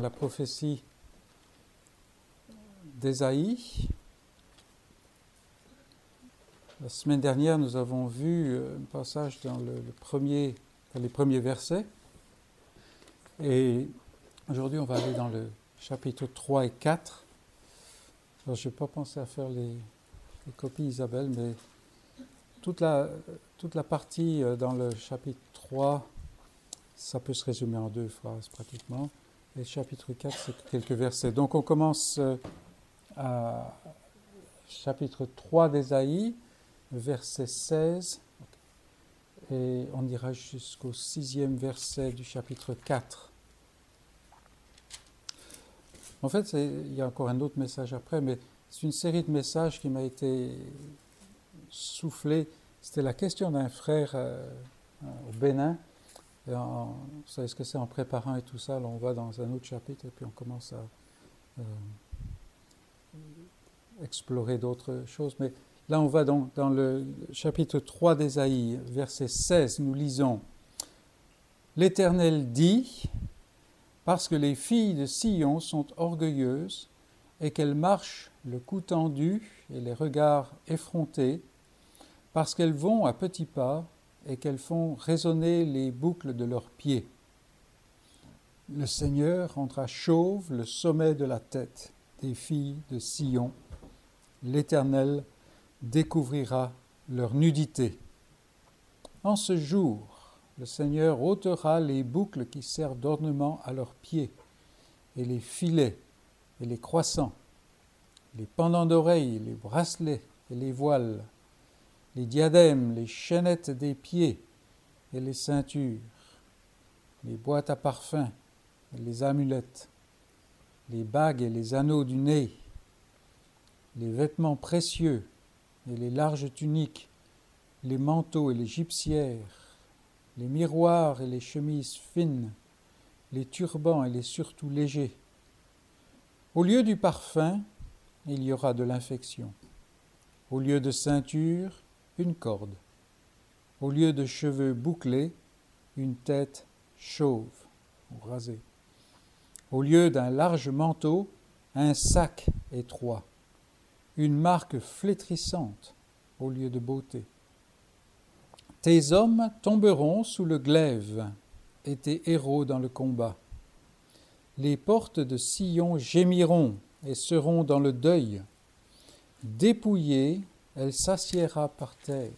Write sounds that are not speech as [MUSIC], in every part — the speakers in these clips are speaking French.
la prophétie d'Ésaïe. La semaine dernière, nous avons vu euh, un passage dans les premiers versets. Et aujourd'hui, on va aller dans le chapitre 3 et 4. Alors, je n'ai pas pensé à faire les, les, copies, Isabelle, mais toute la, toute la partie euh, dans le chapitre 3, ça peut se résumer en deux phrases pratiquement. Et chapitre 4, c'est quelques versets. Donc on commence euh, à chapitre 3 d'Ésaïe, verset 16, et on ira jusqu'au sixième verset du chapitre 4. En fait, il y a encore un autre message après, mais c'est une série de messages qui m'a été soufflé. C'était la question d'un frère euh, au Bénin vous savez ce que c'est en préparant et tout ça, on va dans un autre chapitre et puis on commence à euh, explorer d'autres choses. Mais là, on va donc dans le chapitre 3 d'Ésaïe, verset 16, nous lisons L'Éternel dit, parce que les filles de Sion sont orgueilleuses et qu'elles marchent le cou tendu et les regards effrontés, parce qu'elles vont à petits pas et qu'elles font résonner les boucles de leurs pieds. Le Seigneur rendra chauve le sommet de la tête des filles de Sion. L'Éternel découvrira leur nudité. En ce jour, le Seigneur ôtera les boucles qui servent d'ornement à leurs pieds, et les filets, et les croissants, les pendants d'oreilles, les bracelets et les voiles, les diadèmes, les chaînettes des pieds et les ceintures, les boîtes à parfum et les amulettes, les bagues et les anneaux du nez, les vêtements précieux et les larges tuniques, les manteaux et les gypsières, les miroirs et les chemises fines, les turbans et les surtouts légers. Au lieu du parfum, il y aura de l'infection. Au lieu de ceinture, corde. Au lieu de cheveux bouclés, une tête chauve ou rasée. Au lieu d'un large manteau, un sac étroit. Une marque flétrissante au lieu de beauté. Tes hommes tomberont sous le glaive et tes héros dans le combat. Les portes de Sion gémiront et seront dans le deuil. Dépouillés, elle s'assiera par terre.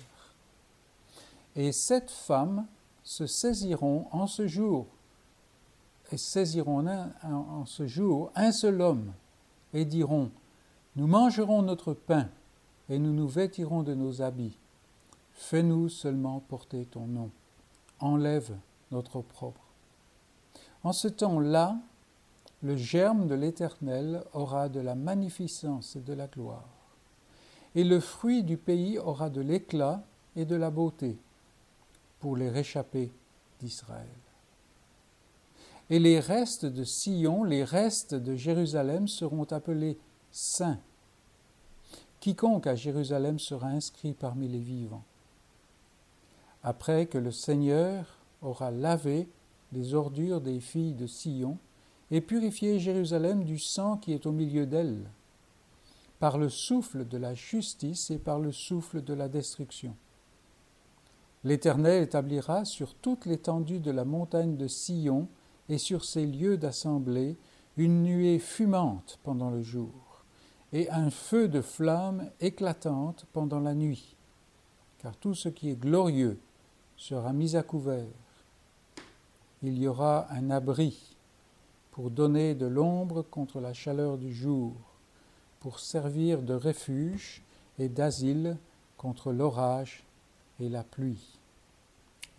Et sept femmes se saisiront en ce jour, et saisiront en ce jour un seul homme, et diront, Nous mangerons notre pain, et nous nous vêtirons de nos habits. Fais-nous seulement porter ton nom. Enlève notre opprobre. En ce temps-là, le germe de l'Éternel aura de la magnificence et de la gloire et le fruit du pays aura de l'éclat et de la beauté pour les réchappés d'Israël. Et les restes de Sion, les restes de Jérusalem seront appelés saints. Quiconque à Jérusalem sera inscrit parmi les vivants. Après que le Seigneur aura lavé les ordures des filles de Sion et purifié Jérusalem du sang qui est au milieu d'elle par le souffle de la justice et par le souffle de la destruction. L'Éternel établira sur toute l'étendue de la montagne de Sion et sur ses lieux d'assemblée une nuée fumante pendant le jour et un feu de flamme éclatante pendant la nuit, car tout ce qui est glorieux sera mis à couvert. Il y aura un abri pour donner de l'ombre contre la chaleur du jour pour servir de refuge et d'asile contre l'orage et la pluie.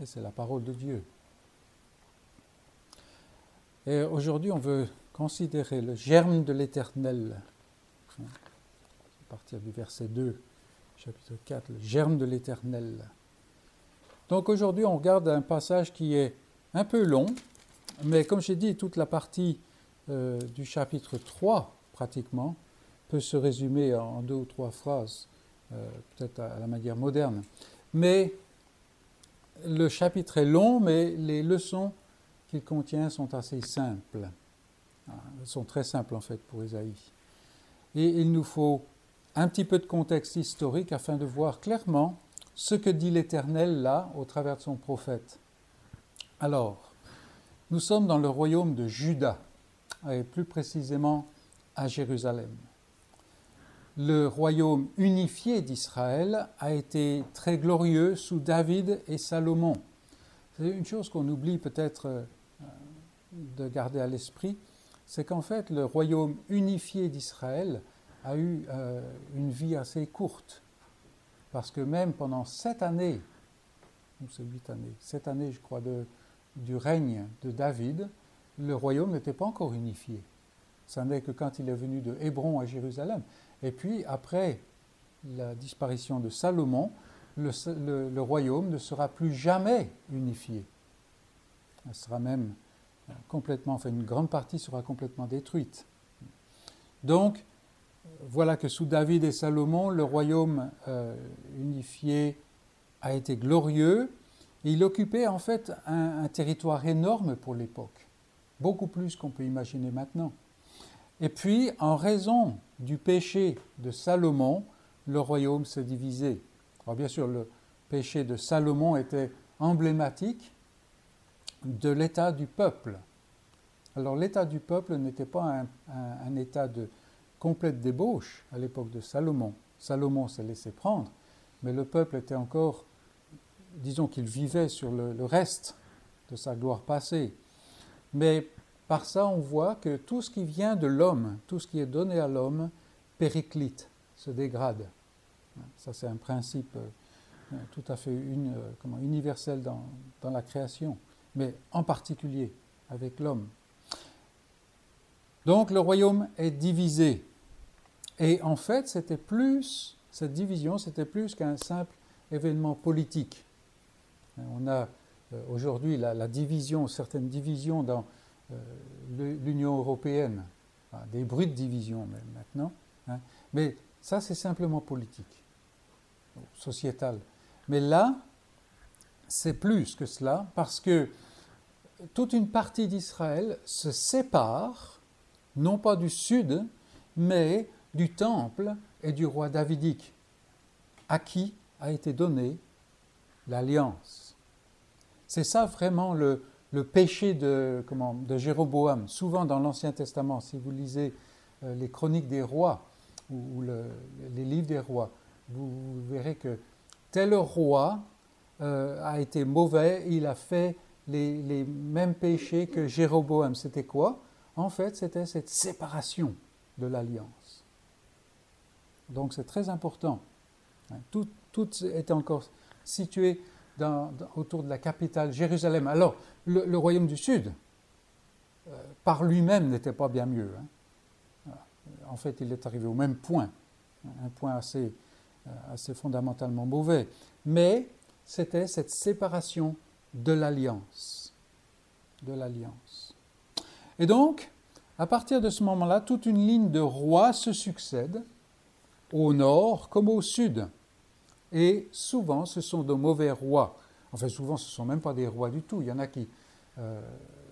Et c'est la parole de Dieu. Et aujourd'hui, on veut considérer le germe de l'Éternel. À partir du verset 2, chapitre 4, le germe de l'Éternel. Donc aujourd'hui, on regarde un passage qui est un peu long, mais comme j'ai dit, toute la partie euh, du chapitre 3, pratiquement, peut se résumer en deux ou trois phrases, euh, peut-être à la manière moderne. Mais le chapitre est long, mais les leçons qu'il contient sont assez simples. Elles sont très simples en fait pour Isaïe. Et il nous faut un petit peu de contexte historique afin de voir clairement ce que dit l'Éternel là au travers de son prophète. Alors, nous sommes dans le royaume de Juda, et plus précisément à Jérusalem. Le royaume unifié d'Israël a été très glorieux sous David et Salomon. C'est une chose qu'on oublie peut-être euh, de garder à l'esprit, c'est qu'en fait le royaume unifié d'Israël a eu euh, une vie assez courte. Parce que même pendant sept années, ou c'est huit années, sept années je crois de, du règne de David, le royaume n'était pas encore unifié. Ça n'est que quand il est venu de Hébron à Jérusalem. Et puis après la disparition de Salomon, le, royaume ne sera plus jamais unifié. Il sera même complètement, enfin une grande partie sera complètement détruite. Donc, voilà que sous David et Salomon, le royaume euh, unifié a été glorieux. il occupait en fait un, territoire énorme pour l'époque, beaucoup plus qu'on peut imaginer maintenant. Et puis, en raison du péché de Salomon, le royaume s'est divisé. Alors bien sûr, le péché de Salomon était emblématique de l'état du peuple. Alors l'état du peuple n'était pas un état de, complète débauche à l'époque de Salomon. Salomon s'est laissé prendre, mais le peuple était encore, disons qu'il vivait sur le, reste de sa gloire passée. Mais par ça, on voit que tout ce qui vient de l'homme, tout ce qui est donné à l'homme, périclite, se dégrade. Ça, c'est un principe euh, tout à fait euh, universel dans, la création, mais en particulier avec l'homme. Donc le royaume est divisé. Et en fait, cette division, c'était plus qu'un simple événement politique. On a euh, aujourd'hui la, division, certaines divisions dans l'Union européenne, des bruits de division même maintenant. Hein. Mais ça, c'est simplement politique, sociétal. Mais là, c'est plus que cela, parce que toute une partie d'Israël se sépare, non pas du sud, mais du temple et du roi davidique, à qui a été donnée l'alliance. C'est ça vraiment le, péché de, Jéroboam. Souvent dans l'Ancien Testament, si vous lisez euh, les chroniques des rois ou, les livres des rois, vous, verrez que tel roi euh, a été mauvais, il a fait les, les mêmes péchés que Jéroboam. C'était quoi? En fait, c'était cette séparation de l'alliance. Donc c'est très important. Hein, tout, est encore situé autour de la capitale, Jérusalem. Alors, le, royaume du Sud, euh, par lui-même, n'était pas bien mieux. Hein. En fait, il est arrivé au même point, un point assez, euh, assez fondamentalement mauvais. Mais c'était cette séparation de l'alliance. De l'alliance. Et donc, à partir de ce moment-là, toute une ligne de rois se succède au nord comme au sud. Et souvent, ce sont de mauvais rois. Enfin, souvent, ce ne sont même pas des rois du tout. Il y en a qui euh,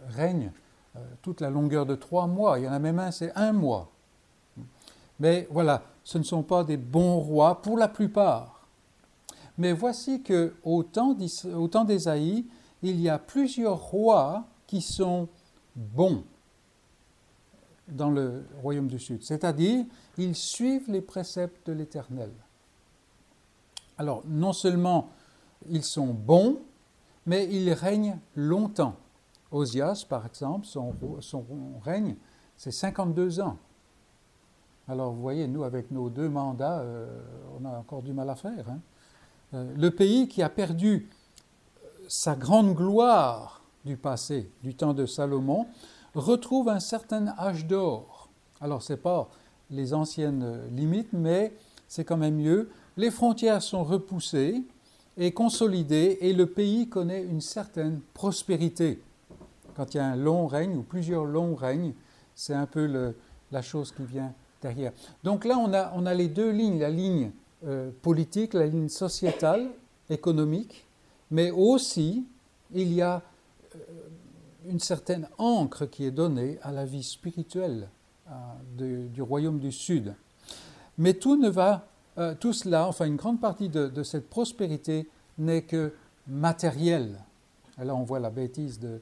règnent euh, toute la longueur de trois mois. Il y en a même un, c'est un mois. Mais voilà, ce ne sont pas des bons rois pour la plupart. Mais voici que au temps d'Ésaïe, il y a plusieurs rois qui sont bons dans le royaume du Sud, c'est-à-dire ils suivent les préceptes de l'Éternel. Alors, non seulement ils sont bons, mais ils règnent longtemps. Osias, par exemple, son, règne, c'est 52 ans. Alors, vous voyez, nous, avec nos deux mandats, euh, on a encore du mal à faire. Hein. Euh, le pays qui a perdu sa grande gloire du passé, du temps de Salomon, retrouve un certain âge d'or. Alors, ce n'est pas les anciennes limites, mais c'est quand même mieux. Les frontières sont repoussées et consolidées et le pays connaît une certaine prospérité. Quand il y a un long règne ou plusieurs longs règnes, c'est un peu la chose qui vient derrière. Donc là, on a, les deux lignes, la ligne euh, politique, la ligne sociétale, économique, mais aussi il y a une certaine encre qui est donnée à la vie spirituelle du royaume du Sud. Mais tout ne va, tout cela, enfin une grande partie de, cette prospérité n'est que matérielle. Et là, on voit la bêtise de,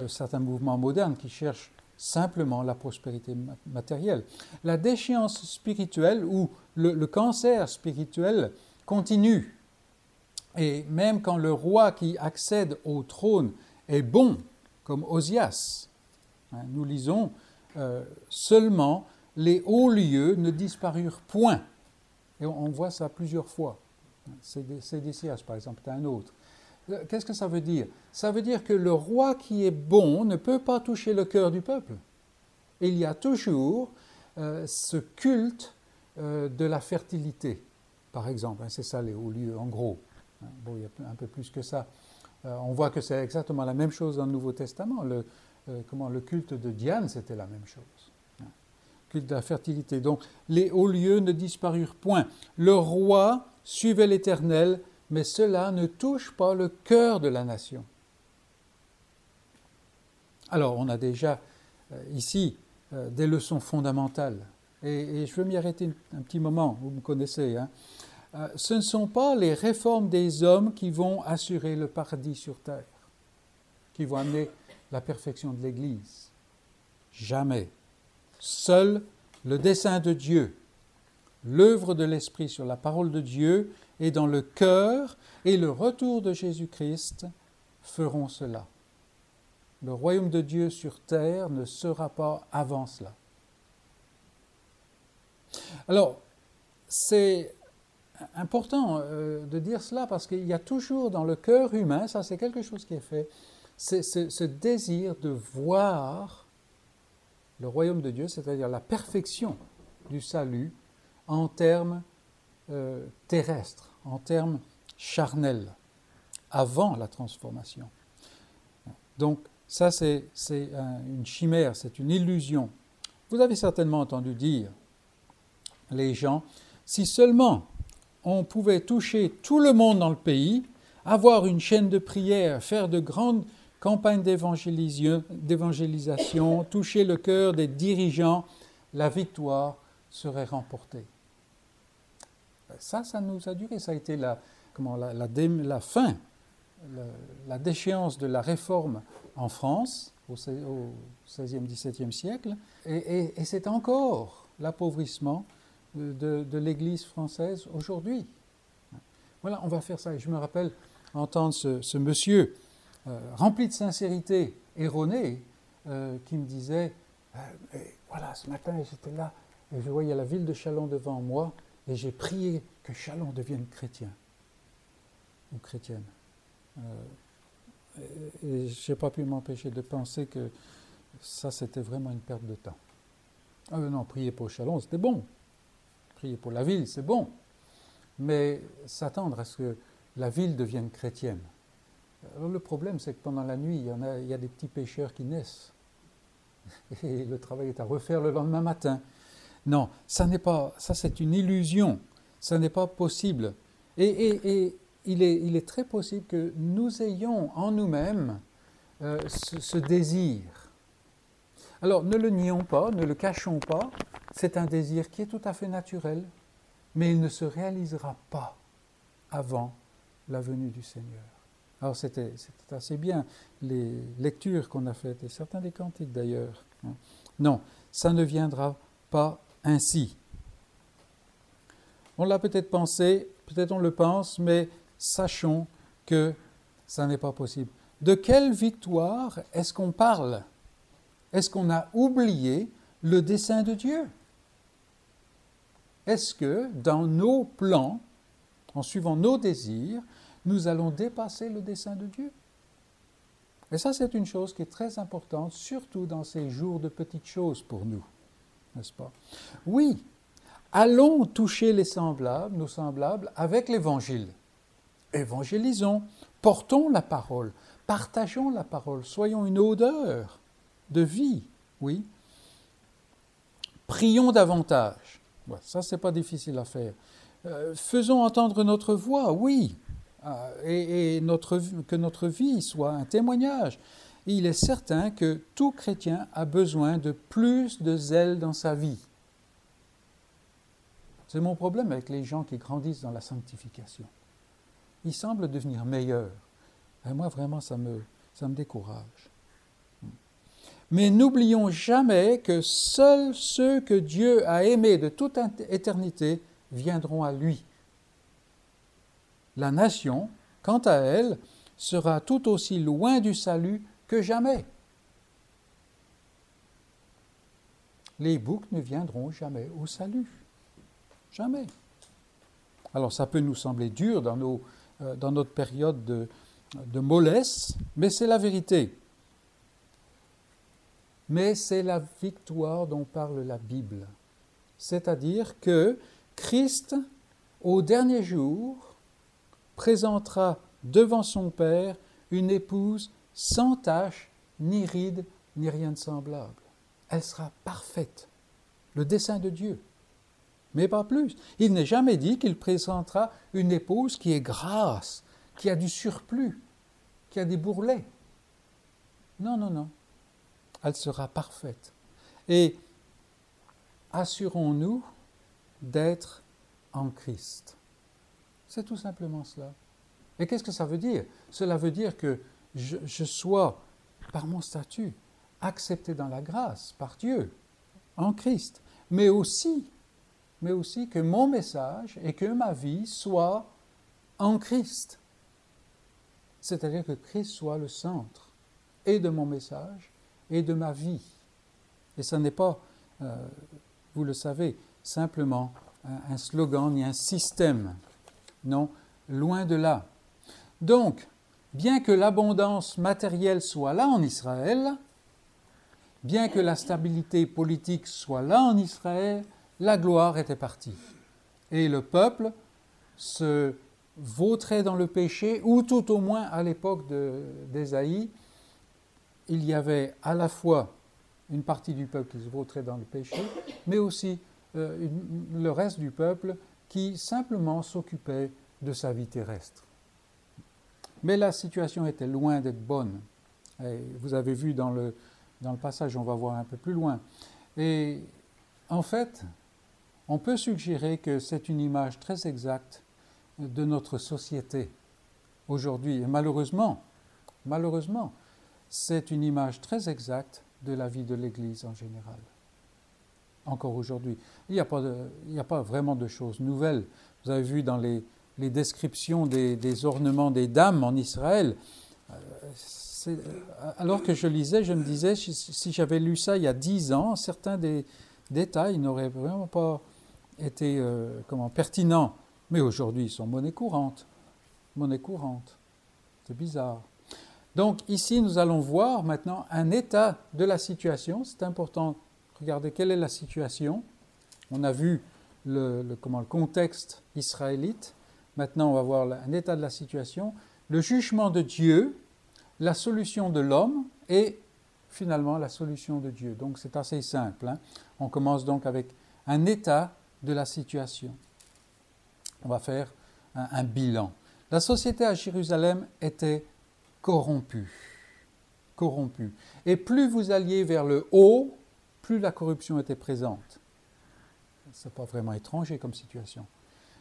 de certains mouvements modernes qui cherchent simplement la prospérité matérielle. La déchéance spirituelle ou le, cancer spirituel continue. Et même quand le roi qui accède au trône est bon, comme Osias, hein, nous lisons euh, seulement les hauts lieux ne disparurent point. Et on, voit ça plusieurs fois. Sédécias, par exemple, est un autre. Euh, qu'est-ce que ça veut dire? Ça veut dire que le roi qui est bon ne peut pas toucher le cœur du peuple. Il y a toujours euh, ce culte euh, de la fertilité, par exemple. Hein, c'est ça les hauts lieux, en gros. Hein, bon, il y a un peu plus que ça. on voit que c'est exactement la même chose dans le Nouveau Testament. Comment, le culte de Diane, c'était la même chose de la fertilité. Donc les hauts lieux ne disparurent point. Le roi suivait l'Éternel mais cela ne touche pas le cœur de la nation. Alors, on a déjà euh, ici euh, des leçons fondamentales, et, je veux m'y arrêter un, petit moment, vous me connaissez. Hein. Euh, ce ne sont pas les réformes des hommes qui vont assurer le paradis sur terre, qui vont amener la perfection de l'Église. Jamais. Seul le dessein de Dieu, l'œuvre de l'Esprit sur la parole de Dieu et dans le cœur et le retour de Jésus-Christ feront cela. Le royaume de Dieu sur terre ne sera pas avant cela. Alors, c'est important euh, de dire cela parce qu'il y a toujours dans le cœur humain, ça c'est quelque chose qui est fait, c'est ce désir de voir le royaume de Dieu, c'est-à-dire la perfection du salut en termes euh, terrestres en termes charnels, avant la transformation. Donc ça, c'est une chimère, c'est une illusion. Vous avez certainement entendu dire, les gens, si seulement on pouvait toucher tout le monde dans le pays, avoir une chaîne de prière, faire de grandes campagnes d'évangélisation, toucher le cœur des dirigeants, la victoire serait remportée. Ça, ça nous a duré. Ça a été la, comment, la, fin, la, déchéance de la réforme en France au, XVIe, XVIIe siècle. Et, c'est encore l'appauvrissement de, l'Église française aujourd'hui. Voilà, on va faire ça. Et je me rappelle entendre ce, monsieur euh, rempli de sincérité erronée euh, qui me disait euh, Voilà, ce matin j'étais là et je voyais la ville de Chalon devant moi et j'ai prié que Chalon devienne chrétien ou chrétienne. Euh, et je n'ai pas pu m'empêcher de penser que ça, c'était vraiment une perte de temps. Ah non, prier pour Chalon, c'était bon. Prier pour la ville, c'est bon. Mais s'attendre à ce que la ville devienne chrétienne. Le problème, c'est que pendant la nuit, il y, a, des petits pécheurs qui naissent. [LAUGHS] Et le travail est à refaire le lendemain matin. Non, ça n'est pas, ça c'est une illusion, ça n'est pas possible. Et, il, est, très possible que nous ayons en nous-mêmes euh, ce, désir. Alors ne le nions pas, ne le cachons pas, c'est un désir qui est tout à fait naturel, mais il ne se réalisera pas avant la venue du Seigneur. Alors c'était assez bien les lectures qu'on a faites, et certains des cantiques d'ailleurs. Hein. Non, ça ne viendra pas ainsi. On l'a peut-être pensé, peut-être on le pense, mais sachons que ça n'est pas possible. De quelle victoire est-ce qu'on parle? Est-ce qu'on a oublié le dessein de Dieu? Est-ce que dans nos plans, en suivant nos désirs, nous allons dépasser le dessein de Dieu Et ça, c'est une chose qui est très importante, surtout dans ces jours de petites choses pour nous n'est-ce pas? Oui, allons toucher les semblables, nos semblables, avec l'Évangile. Évangélisons, portons la parole, partageons la parole, soyons une odeur de vie, oui. Prions davantage. ça, c'est pas difficile à faire. Euh, faisons entendre notre voix, oui, euh, et, que notre vie soit un témoignage. il est certain que tout chrétien a besoin de plus de zèle dans sa vie. C'est mon problème avec les gens qui grandissent dans la sanctification. Ils semblent devenir meilleurs. Et moi, vraiment, ça me, ça me décourage. Mais n'oublions jamais que seuls ceux que Dieu a aimés de toute éternité viendront à lui. La nation, quant à elle, sera tout aussi loin du salut que jamais. Les boucs ne viendront jamais au salut. Jamais. Alors ça peut nous sembler dur dans, nos, euh, notre période de, de mollesse, mais c'est la vérité. Mais c'est la victoire dont parle la Bible. C'est-à-dire que Christ, au dernier jour, présentera devant son Père une épouse sans tache, ni ride, ni rien de semblable. Elle sera parfaite, le dessein de Dieu. Mais pas plus. Il n'est jamais dit qu'il présentera une épouse qui est grasse, qui a du surplus, qui a des bourrelets. Non, non, non. Elle sera parfaite. Et assurons-nous d'être en Christ. C'est tout simplement cela. Et qu'est-ce que ça veut dire? Cela veut dire que je, sois, par mon statut, accepté dans la grâce, par Dieu, en Christ, mais aussi, que mon message et que ma vie soient en Christ. C'est-à-dire que Christ soit le centre et de mon message et de ma vie. Et ce n'est pas, euh, vous le savez, simplement un slogan ni un système. Non, loin de là. Donc, bien que l'abondance matérielle soit là en Israël, bien que la stabilité politique soit là en Israël, la gloire était partie. Et le peuple se vautrait dans le péché, ou tout au moins à l'époque d'Ésaïe, il y avait à la fois une partie du peuple qui se vautrait dans le péché, mais aussi euh, le reste du peuple qui simplement s'occupait de sa vie terrestre. Mais la situation était loin d'être bonne. vous avez vu dans le, dans le passage, on va voir un peu plus loin. Et en fait, on peut suggérer que c'est une image très exacte de notre société aujourd'hui. Et malheureusement, malheureusement, c'est une image très exacte de la vie de l'Église en général. Encore aujourd'hui. Il n'y a, pas vraiment de choses nouvelles. Vous avez vu dans les, descriptions des, ornements des dames en Israël. Euh, alors que je lisais, je me disais, si, si j'avais lu ça il y a dix ans, certains des détails n'auraient vraiment pas été euh, comment, pertinents mais aujourd'hui, ils sont monnaie courante. Monnaie courante. C'est bizarre. Donc ici, nous allons voir maintenant un état de la situation. C'est important. Regardez quelle est la situation. On a vu le, comment, le contexte israélite. Maintenant, on va voir un état de la situation, le jugement de Dieu, la solution de l'homme et finalement la solution de Dieu. Donc c'est assez simple. Hein. On commence donc avec un état de la situation on va faire un, bilan. La société à Jérusalem était corrompue. Corrompue. Et plus vous alliez vers le haut, plus la corruption était présente. Ce n'est pas vraiment étranger comme situation.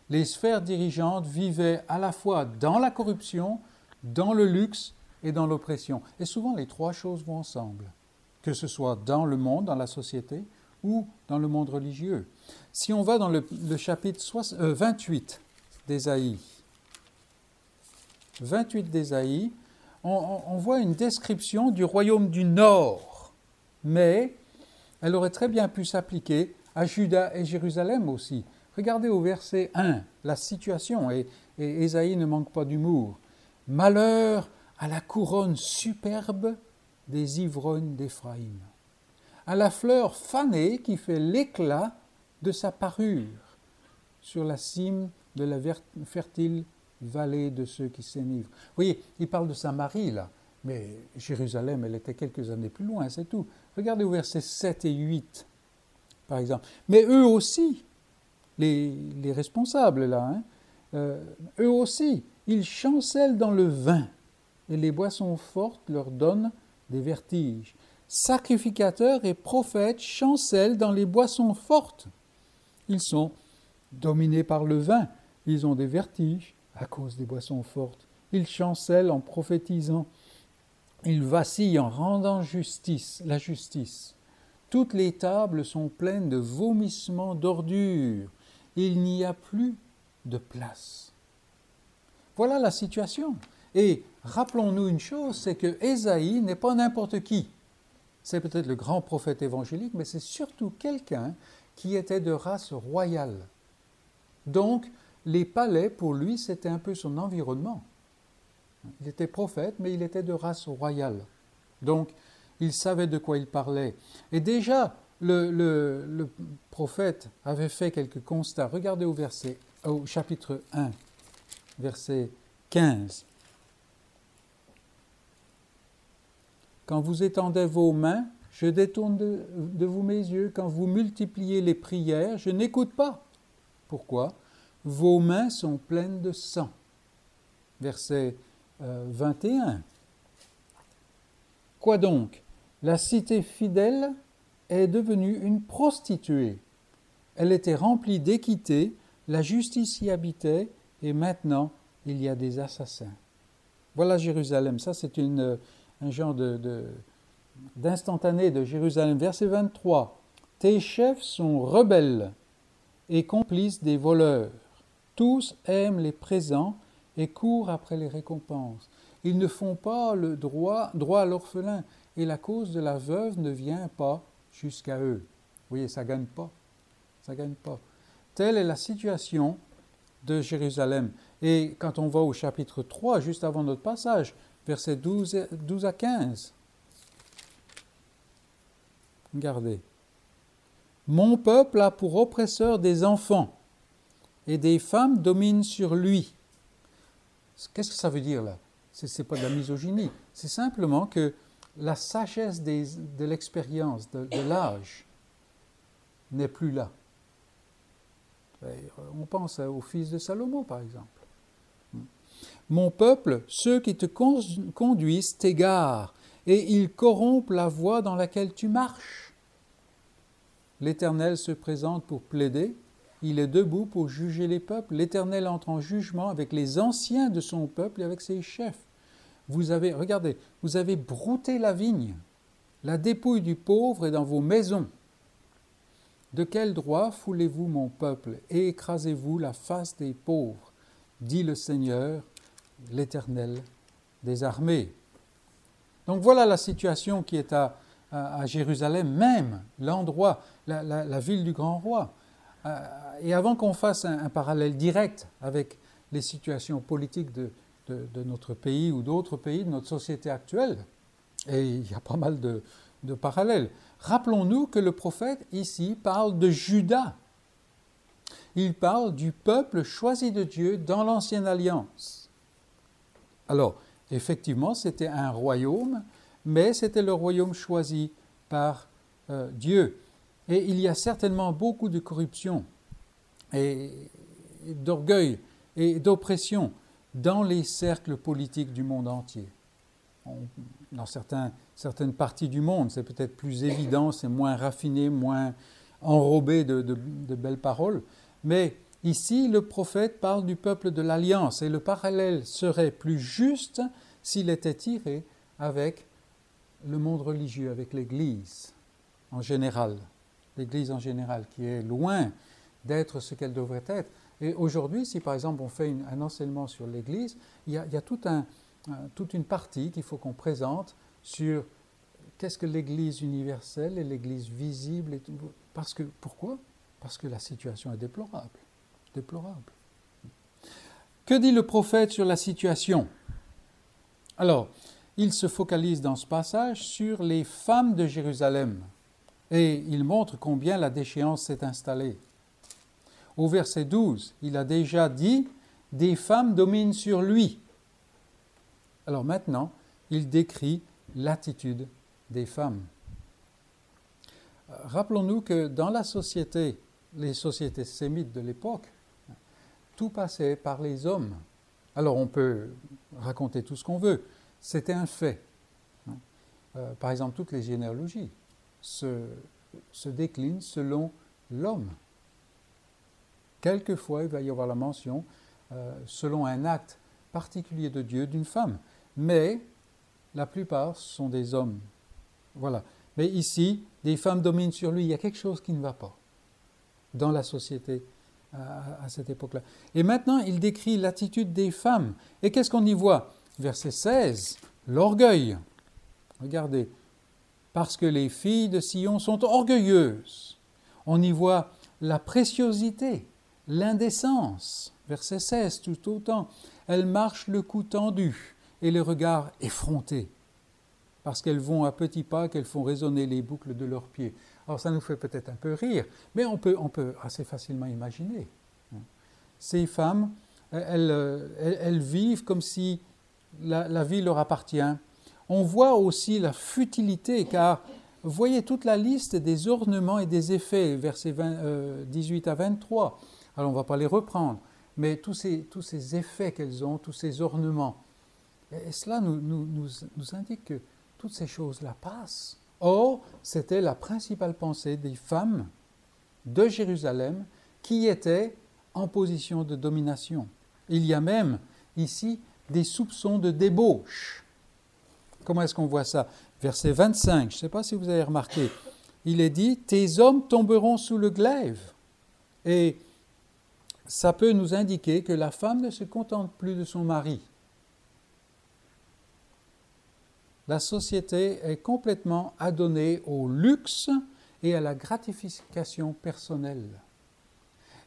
Les sphères dirigeantes vivaient à la fois dans la corruption, dans le luxe et dans l'oppression. Et souvent les trois choses vont ensemble, que ce soit dans le monde, dans la société, ou dans le monde religieux. Si on va dans le, chapitre 28 d'Ésaïe, 28 d'Ésaïe, on, on, voit une description du royaume du Nord, mais elle aurait très bien pu s'appliquer à Juda et Jérusalem aussi. Regardez au verset 1 la situation, et, et ne manque pas d'humour. Malheur à la couronne superbe des ivrognes d'Éphraïm à la fleur fanée qui fait l'éclat de sa parure sur la cime de la fertile vallée de ceux qui s'énivrent. Vous voyez, il parle de Samarie là, mais Jérusalem, elle était quelques années plus loin, c'est tout. Regardez au verset 7 et 8, par exemple. Mais eux aussi, les, les responsables là, hein, euh, eux aussi, ils chancellent dans le vin, et les boissons fortes leur donnent des vertiges. Sacrificateurs et prophètes chancellent dans les boissons fortes. Ils sont dominés par le vin, ils ont des vertiges à cause des boissons fortes. Ils chancellent en prophétisant. Ils vacillent en rendant justice, la justice. Toutes les tables sont pleines de vomissements d'ordures. Il n'y a plus de place. Voilà la situation. Et rappelons-nous une chose, c'est que Ésaïe n'est pas n'importe qui. C'est peut-être le grand prophète évangélique, mais c'est surtout quelqu'un qui était de race royale. Donc, les palais, pour lui, c'était un peu son environnement. Il était prophète, mais il était de race royale. Donc, il savait de quoi il parlait. Et déjà, le, prophète avait fait quelques constats. Regardez au verset, au chapitre 1, verset 15. Quand vous étendez vos mains, je détourne de, vous mes yeux. Quand vous multipliez les prières, je n'écoute pas. Pourquoi? Vos mains sont pleines de sang. Verset 21. Euh, quoi donc? La cité fidèle est devenue une prostituée. Elle était remplie d'équité, la justice y habitait, et maintenant il y a des assassins. Voilà Jérusalem. Ça, c'est un genre d'instantané de, de Jérusalem. Verset 23. Tes chefs sont rebelles et complices des voleurs. Tous aiment les présents et courent après les récompenses. Ils ne font pas le droit, droit à l'orphelin, et la cause de la veuve ne vient pas jusqu'à eux. Vous voyez, ça ne gagne pas. Ça gagne pas. Telle est la situation de Jérusalem. Et quand on va au chapitre 3, juste avant notre passage, versets 12, 12 à 15, regardez. Mon peuple a pour oppresseur des enfants, et des femmes dominent sur lui. Qu'est-ce que ça veut dire là? Ce n'est pas de la misogynie, c'est simplement que la sagesse de l'expérience, de, l'âge, n'est plus là. On pense au fils de Salomon, par exemple. Mon peuple, ceux qui te conduisent t'égarent, et ils corrompent la voie dans laquelle tu marches. L'Éternel se présente pour plaider, il est debout pour juger les peuples. L'Éternel entre en jugement avec les anciens de son peuple et avec ses chefs. Vous avez, regardez, vous avez brouté la vigne. La dépouille du pauvre est dans vos maisons. De quel droit foulez-vous mon peuple et écrasez-vous la face des pauvres dit le Seigneur, l'Éternel des armées. Donc voilà la situation qui est à, Jérusalem même, l'endroit, la, la, ville du grand roi. Euh, et avant qu'on fasse un, parallèle direct avec les situations politiques de, notre pays ou d'autres pays, de notre société actuelle, et il y a pas mal de, de parallèles, rappelons-nous que le prophète ici parle de Judas. Il parle du peuple choisi de Dieu dans l'ancienne alliance. Alors, effectivement, c'était un royaume, mais c'était le royaume choisi par euh, Dieu. Et il y a certainement beaucoup de corruption et d'orgueil et d'oppression dans les cercles politiques du monde entier. dans certaines parties du monde, c'est peut-être plus évident, c'est moins raffiné, moins enrobé de, belles paroles, mais ici le prophète parle du peuple de l'Alliance et le parallèle serait plus juste s'il était tiré avec le monde religieux, avec l'Église en général, l'Église en général, qui est loin d'être ce qu'elle devrait être. Et aujourd'hui, si par exemple on fait un enseignement sur l'Église, il y a, toute une partie qu'il faut qu'on présente sur qu'est-ce que l'Église universelle et l'Église visible. Parce que, pourquoi? Parce que la situation est déplorable. Déplorable. Que dit le prophète sur la situation? Alors, il se focalise dans ce passage sur les femmes de Jérusalem et il montre combien la déchéance s'est installée. Au verset 12, il a déjà dit Des femmes dominent sur lui. Alors maintenant, il décrit l'attitude des femmes. Rappelons-nous que dans la société, les sociétés sémites de l'époque, tout passait par les hommes. Alors on peut raconter tout ce qu'on veut, c'était un fait. euh, par exemple, toutes les généalogies se déclinent selon l'homme. Quelquefois, il va y avoir la mention, euh, selon un acte particulier de Dieu, d'une femme. Mais la plupart sont des hommes. Voilà. Mais ici, des femmes dominent sur lui. Il y a quelque chose qui ne va pas dans la société à, à cette époque-là. Et maintenant, il décrit l'attitude des femmes. Et qu'est-ce qu'on y voit? Verset 16, l'orgueil. Regardez. Parce que les filles de Sion sont orgueilleuses. On y voit la préciosité, l'indécence. Verset 16, tout autant. Elles marchent le cou tendu et les regards effrontés, parce qu'elles vont à petits pas, qu'elles font résonner les boucles de leurs pieds. Alors ça nous fait peut-être un peu rire, mais on peut, assez facilement imaginer. Ces femmes, elles, vivent comme si la, vie leur appartient. On voit aussi la futilité, car voyez toute la liste des ornements et des effets, versets 20, euh, 18 à 23. Alors on ne va pas les reprendre, mais tous ces, tous ces effets qu'elles ont, tous ces ornements, cela nous, nous, nous, indique que toutes ces choses-là passent. Or, c'était la principale pensée des femmes de Jérusalem qui étaient en position de domination. Il y a même ici des soupçons de débauche. Comment est-ce qu'on voit ça? Verset 25, je ne sais pas si vous avez remarqué, il est dit, Tes hommes tomberont sous le glaive. Et ça peut nous indiquer que la femme ne se contente plus de son mari. la société est complètement adonnée au luxe et à la gratification personnelle.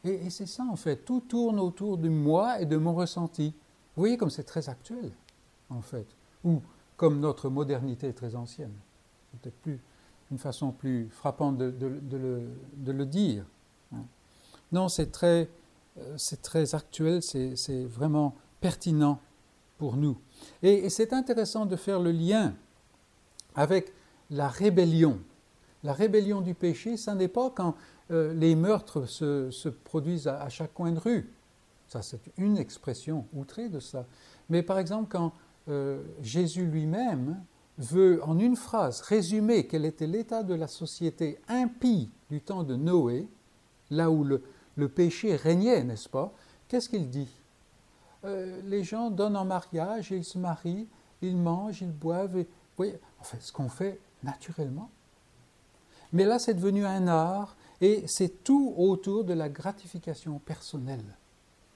Et, c'est ça en fait, tout tourne autour de moi et de mon ressenti. Vous voyez comme c'est très actuel en fait, ou comme notre modernité est très ancienne. C'est peut-être plus une façon plus frappante de, le, dire. Non, c'est très, c'est très actuel, c'est vraiment pertinent pour nous. Et, c'est intéressant de faire le lien avec la rébellion. La rébellion du péché, ça n'est pas quand euh, les meurtres se, produisent à, chaque coin de rue. Ça, c'est une expression outrée de ça. Mais par exemple, quand euh, Jésus lui-même veut, en une phrase, résumer quel était l'état de la société impie du temps de Noé, là où le, le péché régnait, n'est-ce pas? Qu'est-ce qu'il dit? Euh, les gens donnent en mariage ils se marient, ils mangent, ils boivent. Et, vous voyez, en fait, ce qu'on fait naturellement. Mais là, c'est devenu un art et c'est tout autour de la gratification personnelle.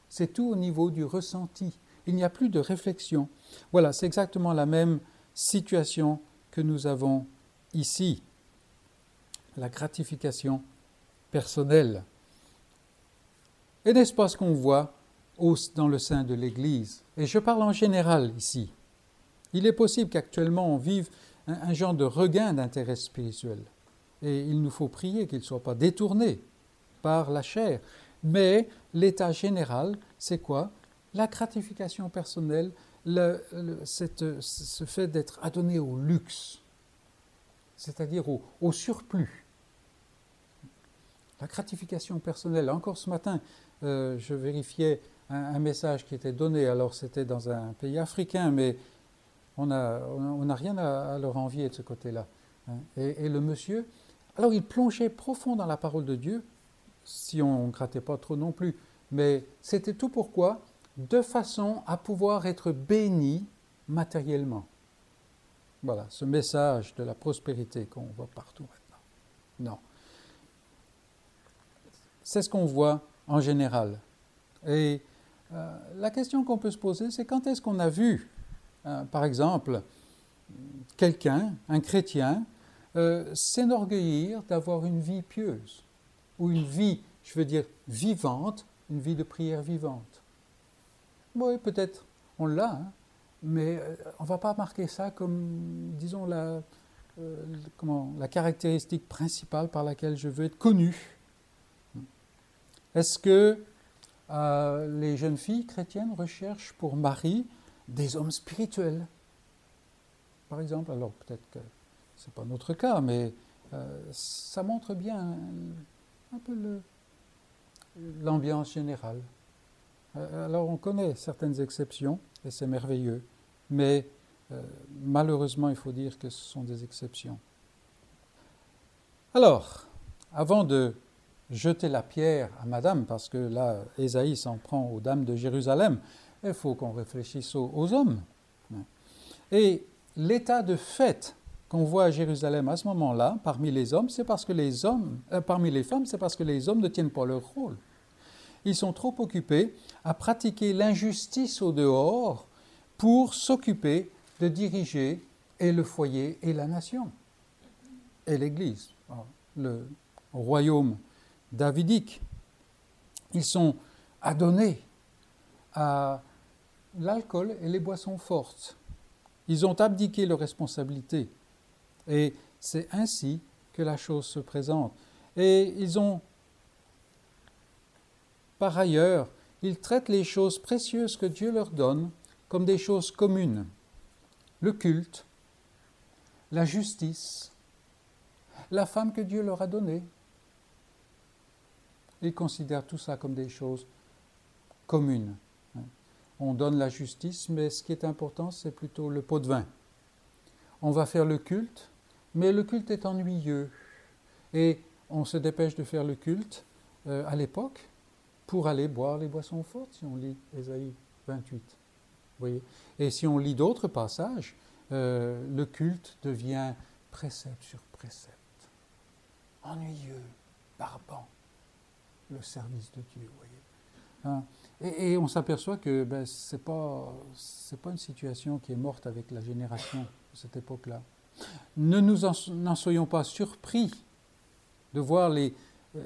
C'est tout au niveau du ressenti. Il n'y a plus de réflexion. Voilà, c'est exactement la même situation que nous avons ici. La gratification personnelle. Et n'est-ce pas ce qu'on voit dans le sein de l'Église? Et je parle en général ici. Il est possible qu'actuellement on vive un, genre de regain d'intérêt spirituel. Et il nous faut prier qu'il ne soit pas détourné par la chair. Mais l'état général, c'est quoi? La gratification personnelle, ce fait d'être adonné au luxe, c'est-à-dire au surplus. La gratification personnelle. Encore ce matin, euh, je vérifiais un, message qui était donné. Alors c'était dans un pays africain, mais on n'a on rien à, leur envier de ce côté-là. Hein. Et, le monsieur, alors il plongeait profond dans la parole de Dieu, si on ne grattait pas trop non plus, mais c'était tout pourquoi? De façon à pouvoir être béni matériellement. Voilà, ce message de la prospérité qu'on voit partout maintenant. Non. C'est ce qu'on voit en général. Et euh, la question qu'on peut se poser, c'est quand est-ce qu'on a vu, euh, par exemple, quelqu'un, un chrétien, euh, s'enorgueillir d'avoir une vie pieuse, ou une vie, je veux dire, vivante, une vie de prière vivante? Oui, peut-être on l'a, hein, mais on ne va pas marquer ça comme, disons, la, comment, la caractéristique principale par laquelle je veux être connu. Est-ce que euh, les jeunes filles chrétiennes recherchent pour mari des hommes spirituels? Par exemple, alors peut-être que ce n'est pas notre cas, mais euh, ça montre bien un peu l'ambiance générale. Euh, alors on connaît certaines exceptions, et c'est merveilleux, mais malheureusement, il faut dire que ce sont des exceptions. Alors, avant de jeter la pierre à Madame, parce que là, Ésaïe s'en prend aux dames de Jérusalem, il faut qu'on réfléchisse aux, hommes. Et l'état de fait qu'on voit à Jérusalem à ce moment-là, parmi les hommes, c'est parce que les hommes, euh, parmi les femmes, c'est parce que les hommes ne tiennent pas leur rôle. Ils sont trop occupés à pratiquer l'injustice au dehors pour s'occuper de diriger et le foyer et la nation et l'Église, le royaume davidique. Ils sont adonnés à l'alcool et les boissons fortes. Ils ont abdiqué leurs responsabilités. Et c'est ainsi que la chose se présente. Et ils ont, par ailleurs, ils traitent les choses précieuses que Dieu leur donne comme des choses communes. Le culte, la justice, la femme que Dieu leur a donnée. Ils considèrent tout ça comme des choses communes. On donne la justice, mais ce qui est important, c'est plutôt le pot de vin. On va faire le culte, mais le culte est ennuyeux. Et on se dépêche de faire le culte euh, à l'époque pour aller boire les boissons fortes, si on lit Ésaïe 28. Voyez? Et si on lit d'autres passages, euh, le culte devient précepte sur précepte. Ennuyeux, barbant, le service de Dieu, voyez. Hein? et, on s'aperçoit que ben, ce n'est pas, une situation qui est morte avec la génération de cette époque-là. Ne nous en, soyons pas surpris de voir les, euh,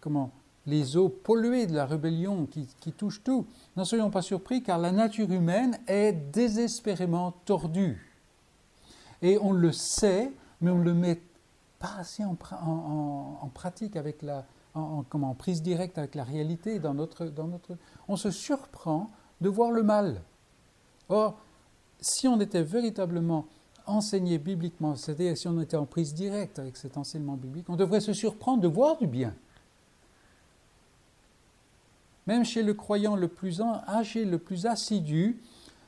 comment, les eaux polluées de la rébellion qui, qui touchent tout. N'en soyons pas surpris car la nature humaine est désespérément tordue. Et on le sait, mais on ne le met pas assez en, pratique avec la, en, prise directe avec la réalité dans dans notre... On se surprend de voir le mal. Or, si on était véritablement enseigné bibliquement, c'est-à-dire si on était en prise directe avec cet enseignement biblique, on devrait se surprendre de voir du bien. Même chez le croyant le plus âgé, le plus assidu,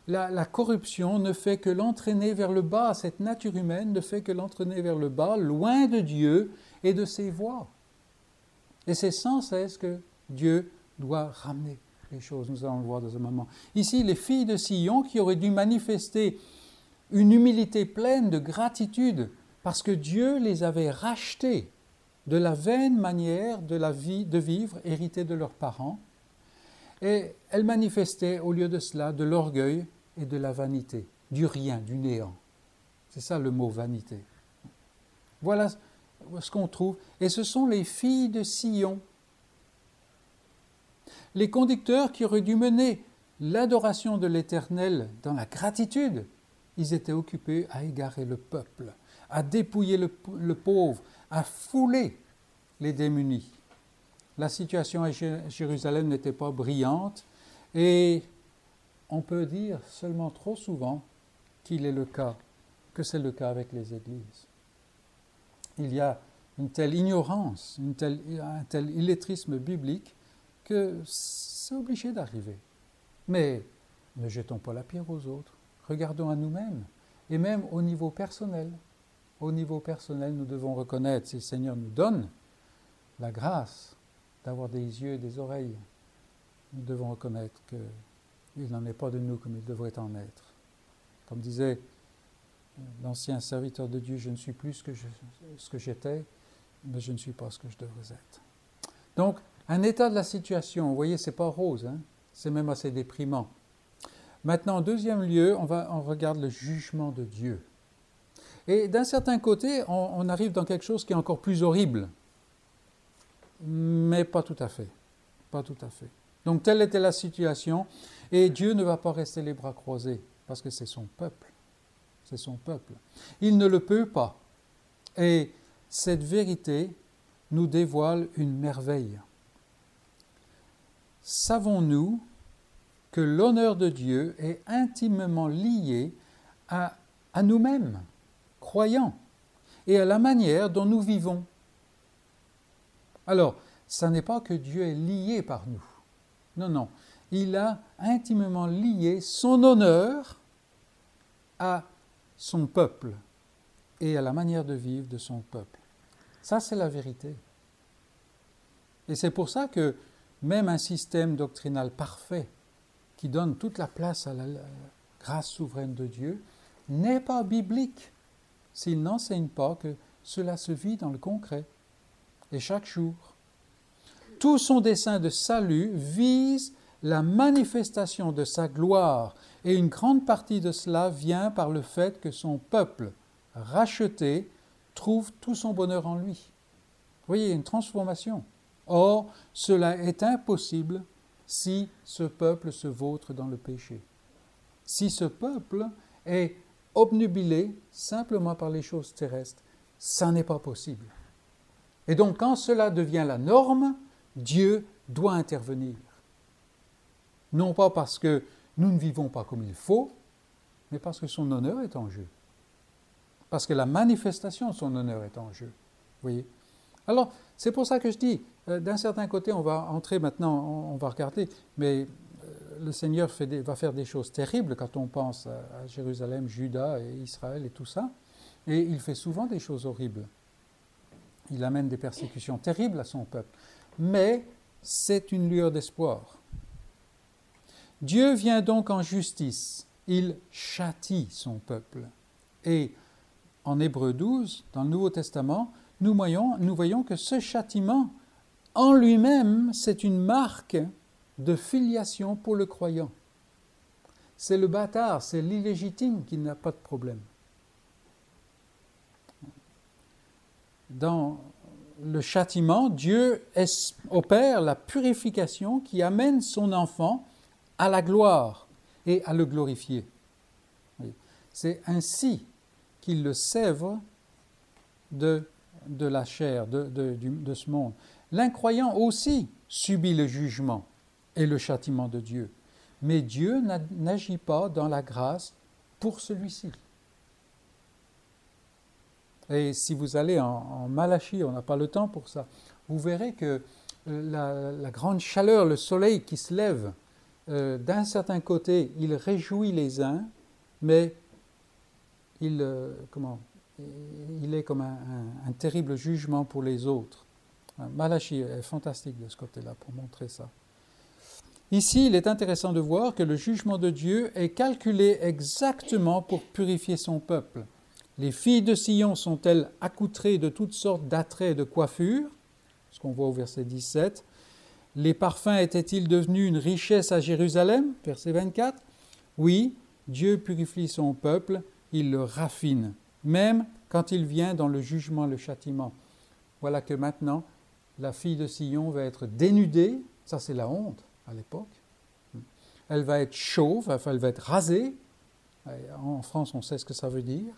la, la corruption ne fait que l'entraîner vers le bas, cette nature humaine ne fait que l'entraîner vers le bas, loin de Dieu et de ses voies. Et c'est sans cesse que Dieu doit ramener les choses. Nous allons le voir dans un moment. Ici, les filles de Sion qui auraient dû manifester une humilité pleine de gratitude parce que Dieu les avait rachetées de la vaine manière de, la vie, de vivre héritée de leurs parents. Et elles manifestaient au lieu de cela de l'orgueil et de la vanité, du rien, du néant. C'est ça le mot vanité. Voilà ce qu'on trouve. Et ce sont les filles de Sion. Les conducteurs qui auraient dû mener l'adoration de l'Éternel dans la gratitude, ils étaient occupés à égarer le peuple, à dépouiller le, le pauvre, à fouler les démunis. La situation à Jérusalem n'était pas brillante et on peut dire seulement trop souvent qu'il est le cas, que c'est le cas avec les églises il y a une telle ignorance, un tel illettrisme biblique que c'est obligé d'arriver. Mais ne jetons pas la pierre aux autres, regardons à nous-mêmes, et même au niveau personnel. Au niveau personnel, nous devons reconnaître, si le Seigneur nous donne la grâce d'avoir des yeux et des oreilles, nous devons reconnaître qu'il n'en est pas de nous comme il devrait en être. Comme disait l'ancien serviteur de Dieu, je ne suis plus ce que, j'étais, mais je ne suis pas ce que je devrais être. Donc, un état de la situation, vous voyez, c'est pas rose, hein, c'est même assez déprimant. Maintenant, en deuxième lieu, on, va, on regarde le jugement de Dieu. Et d'un certain côté, on, on, arrive dans quelque chose qui est encore plus horrible, mais pas tout à fait. Pas tout à fait. Donc, telle était la situation, et Dieu ne va pas rester les bras croisés, parce que c'est son peuple c'est son peuple. Il ne le peut pas. Et cette vérité nous dévoile une merveille. Savons-nous que l'honneur de Dieu est intimement lié à, nous-mêmes, croyants, et à la manière dont nous vivons? Alors, ce n'est pas que Dieu est lié par nous. Non, non. Il a intimement lié son honneur à son peuple et à la manière de vivre de son peuple. Ça, c'est la vérité. Et c'est pour ça que même un système doctrinal parfait qui donne toute la place à la grâce souveraine de Dieu n'est pas biblique s'il n'enseigne pas que cela se vit dans le concret et chaque jour. Tout son dessein de salut vise la manifestation de sa gloire et une grande partie de cela vient par le fait que son peuple racheté trouve tout son bonheur en lui. Vous voyez, une transformation. Or, cela est impossible si ce peuple se vautre dans le péché. Si ce peuple est obnubilé simplement par les choses terrestres, ça n'est pas possible. Et donc quand cela devient la norme, Dieu doit intervenir. Non pas parce que nous ne vivons pas comme il faut, mais parce que son honneur est en jeu. Parce que la manifestation de son honneur est en jeu. Voyez Alors, c'est pour ça que je dis, euh, d'un certain côté, on va entrer maintenant, on, va regarder, mais euh, le Seigneur va faire des choses terribles quand on pense à, Jérusalem, Juda et Israël et tout ça. Et il fait souvent des choses horribles. Il amène des persécutions terribles à son peuple. Mais c'est une lueur d'espoir. Dieu vient donc en justice. Il châtie son peuple. Et en Hébreu 12, dans le Nouveau Testament, nous voyons, nous voyons que ce châtiment en lui-même, c'est une marque de filiation pour le croyant. C'est le bâtard, c'est l'illégitime qui n'a pas de problème. Dans le châtiment, Dieu opère la purification qui amène son enfant à la gloire et à le glorifier. C'est ainsi qu'il le sèvre de, de la chair, de, de, ce monde. L'incroyant aussi subit le jugement et le châtiment de Dieu. Mais Dieu n'agit pas dans la grâce pour celui-ci. Et si vous allez en, Malachie, on n'a pas le temps pour ça, vous verrez que euh, la, grande chaleur, le soleil qui se lève, euh, d'un certain côté, il réjouit les uns, mais il, euh, comment, il est comme un terrible jugement pour les autres. Malachi est fantastique de ce côté-là pour montrer ça. Ici, il est intéressant de voir que le jugement de Dieu est calculé exactement pour purifier son peuple. Les filles de Sion sont-elles accoutrées de toutes sortes d'attraits et de coiffures? Ce qu'on voit au verset 17. Les parfums étaient-ils devenus une richesse à Jérusalem? Verset 24. Oui, Dieu purifie son peuple, il le raffine, même quand il vient dans le jugement, le châtiment. Voilà que maintenant, la fille de Sion va être dénudée, ça c'est la honte à l'époque. Elle va être chauve, enfin elle va être rasée. En France, on sait ce que ça veut dire.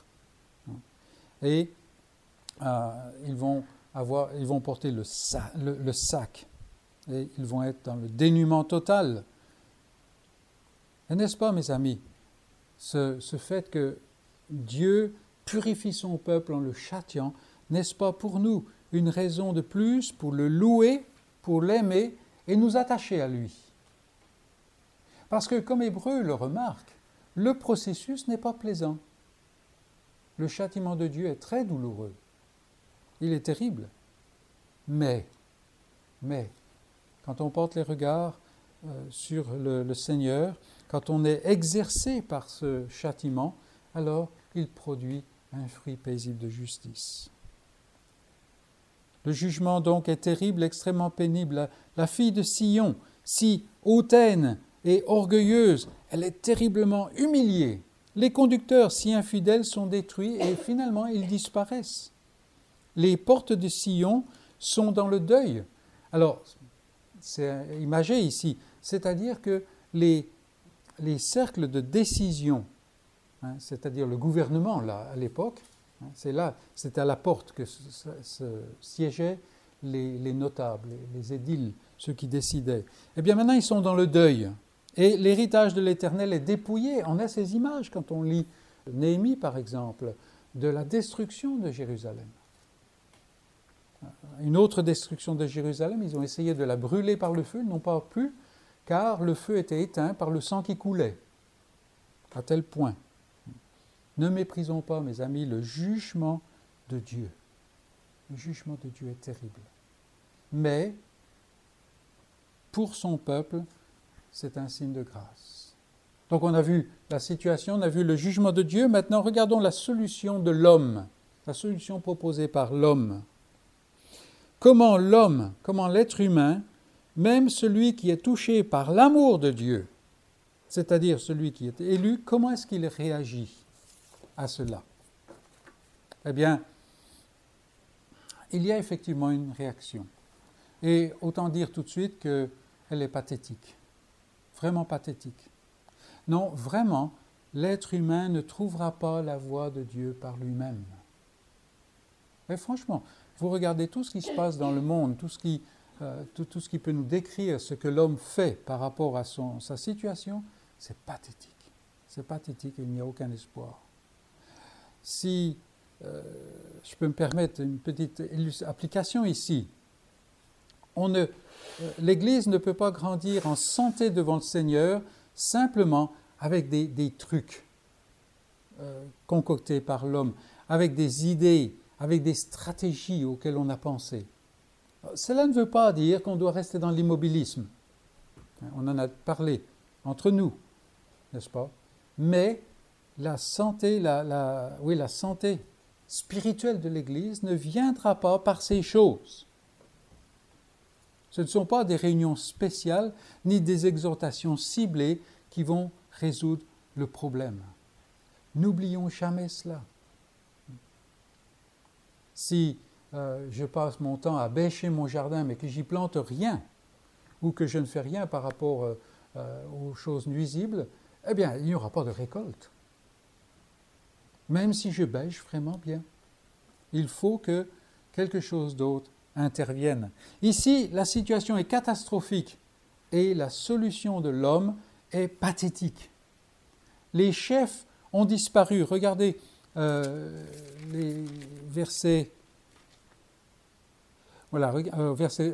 Et euh, ils, vont porter le, sac. Et ils vont être dans le dénuement total. Et n'est-ce pas, mes amis, ce, ce fait que Dieu purifie son peuple en le châtiant, n'est-ce pas pour nous une raison de plus pour le louer, pour l'aimer et nous attacher à lui? Parce que, comme Hébreu le remarque, le processus n'est pas plaisant. Le châtiment de Dieu est très douloureux. Il est terrible. Mais, mais, quand on porte les regards euh, sur le Seigneur, quand on est exercé par ce châtiment, alors il produit un fruit paisible de justice. Le jugement donc est terrible, extrêmement pénible. La, fille de Sion, si hautaine et orgueilleuse, elle est terriblement humiliée. Les conducteurs si infidèles sont détruits et finalement ils disparaissent. Les portes de Sion sont dans le deuil. Alors, c'est imagé ici, c'est-à-dire que les, les cercles de décision, hein, c'est-à-dire le gouvernement à l'époque, Hein, c'est là, c'est à la porte que se, siégeaient les, notables, les, édiles, ceux qui décidaient. Eh bien maintenant, ils sont dans le deuil. Et l'héritage de l'Éternel est dépouillé. On a ces images quand on lit Néhémie, par exemple, de la destruction de Jérusalem. Une autre destruction de Jérusalem, ils ont essayé de la brûler par le feu, ils n'ont pas pu, car le feu était éteint par le sang qui coulait, à tel point. Ne méprisons pas, mes amis, le jugement de Dieu. Le jugement de Dieu est terrible. Mais pour son peuple, c'est un signe de grâce. Donc on a vu la situation, on a vu le jugement de Dieu, maintenant regardons la solution de l'homme, la solution proposée par l'homme. Comment l'homme, comment l'être humain, même celui qui est touché par l'amour de Dieu, c'est-à-dire celui qui est élu, comment est-ce qu'il réagit à cela? Eh bien, il y a effectivement une réaction. Et autant dire tout de suite qu'elle est pathétique, vraiment pathétique. Non, vraiment, l'être humain ne trouvera pas la voie de Dieu par lui-même. Mais franchement, vous regardez tout ce qui se passe dans le monde, tout ce qui, euh, tout, ce qui peut nous décrire ce que l'homme fait par rapport à son, sa situation, c'est pathétique. C'est pathétique et il n'y a aucun espoir. Si euh, je peux me permettre une petite application ici, euh, l'Église ne peut pas grandir en santé devant le Seigneur simplement avec des, trucs concoctés par l'homme, avec des idées, avec des stratégies auxquelles on a pensé. Cela ne veut pas dire qu'on doit rester dans l'immobilisme. On en a parlé entre nous, n'est-ce pas? Mais la santé, la, oui, la santé spirituelle de l'Église ne viendra pas par ces choses. Ce ne sont pas des réunions spéciales ni des exhortations ciblées qui vont résoudre le problème. N'oublions jamais cela si euh, je passe mon temps à bêcher mon jardin mais que j'y plante rien, ou que je ne fais rien par rapport euh, euh, aux choses nuisibles, eh bien, il n'y aura pas de récolte. Même si je bêche vraiment bien. Il faut que quelque chose d'autre intervienne. Ici, la situation est catastrophique et la solution de l'homme est pathétique. Les chefs ont disparu. Regardez, euh, euh,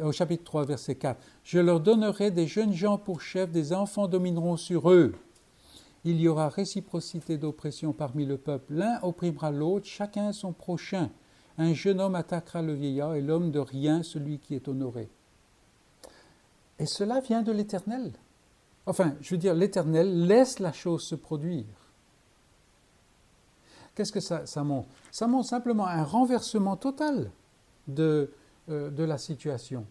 au chapitre 3, verset 4. Je leur donnerai des jeunes gens pour chefs, des enfants domineront sur eux. Il y aura réciprocité d'oppression parmi le peuple. L'un opprimera l'autre, chacun son prochain. Un jeune homme attaquera le vieillard et l'homme de rien, celui qui est honoré. Et cela vient de l'Éternel. Enfin, je veux dire, l'Éternel laisse la chose se produire. Qu'est-ce que ça, montre? Ça montre simplement un renversement total de, euh, de la situation.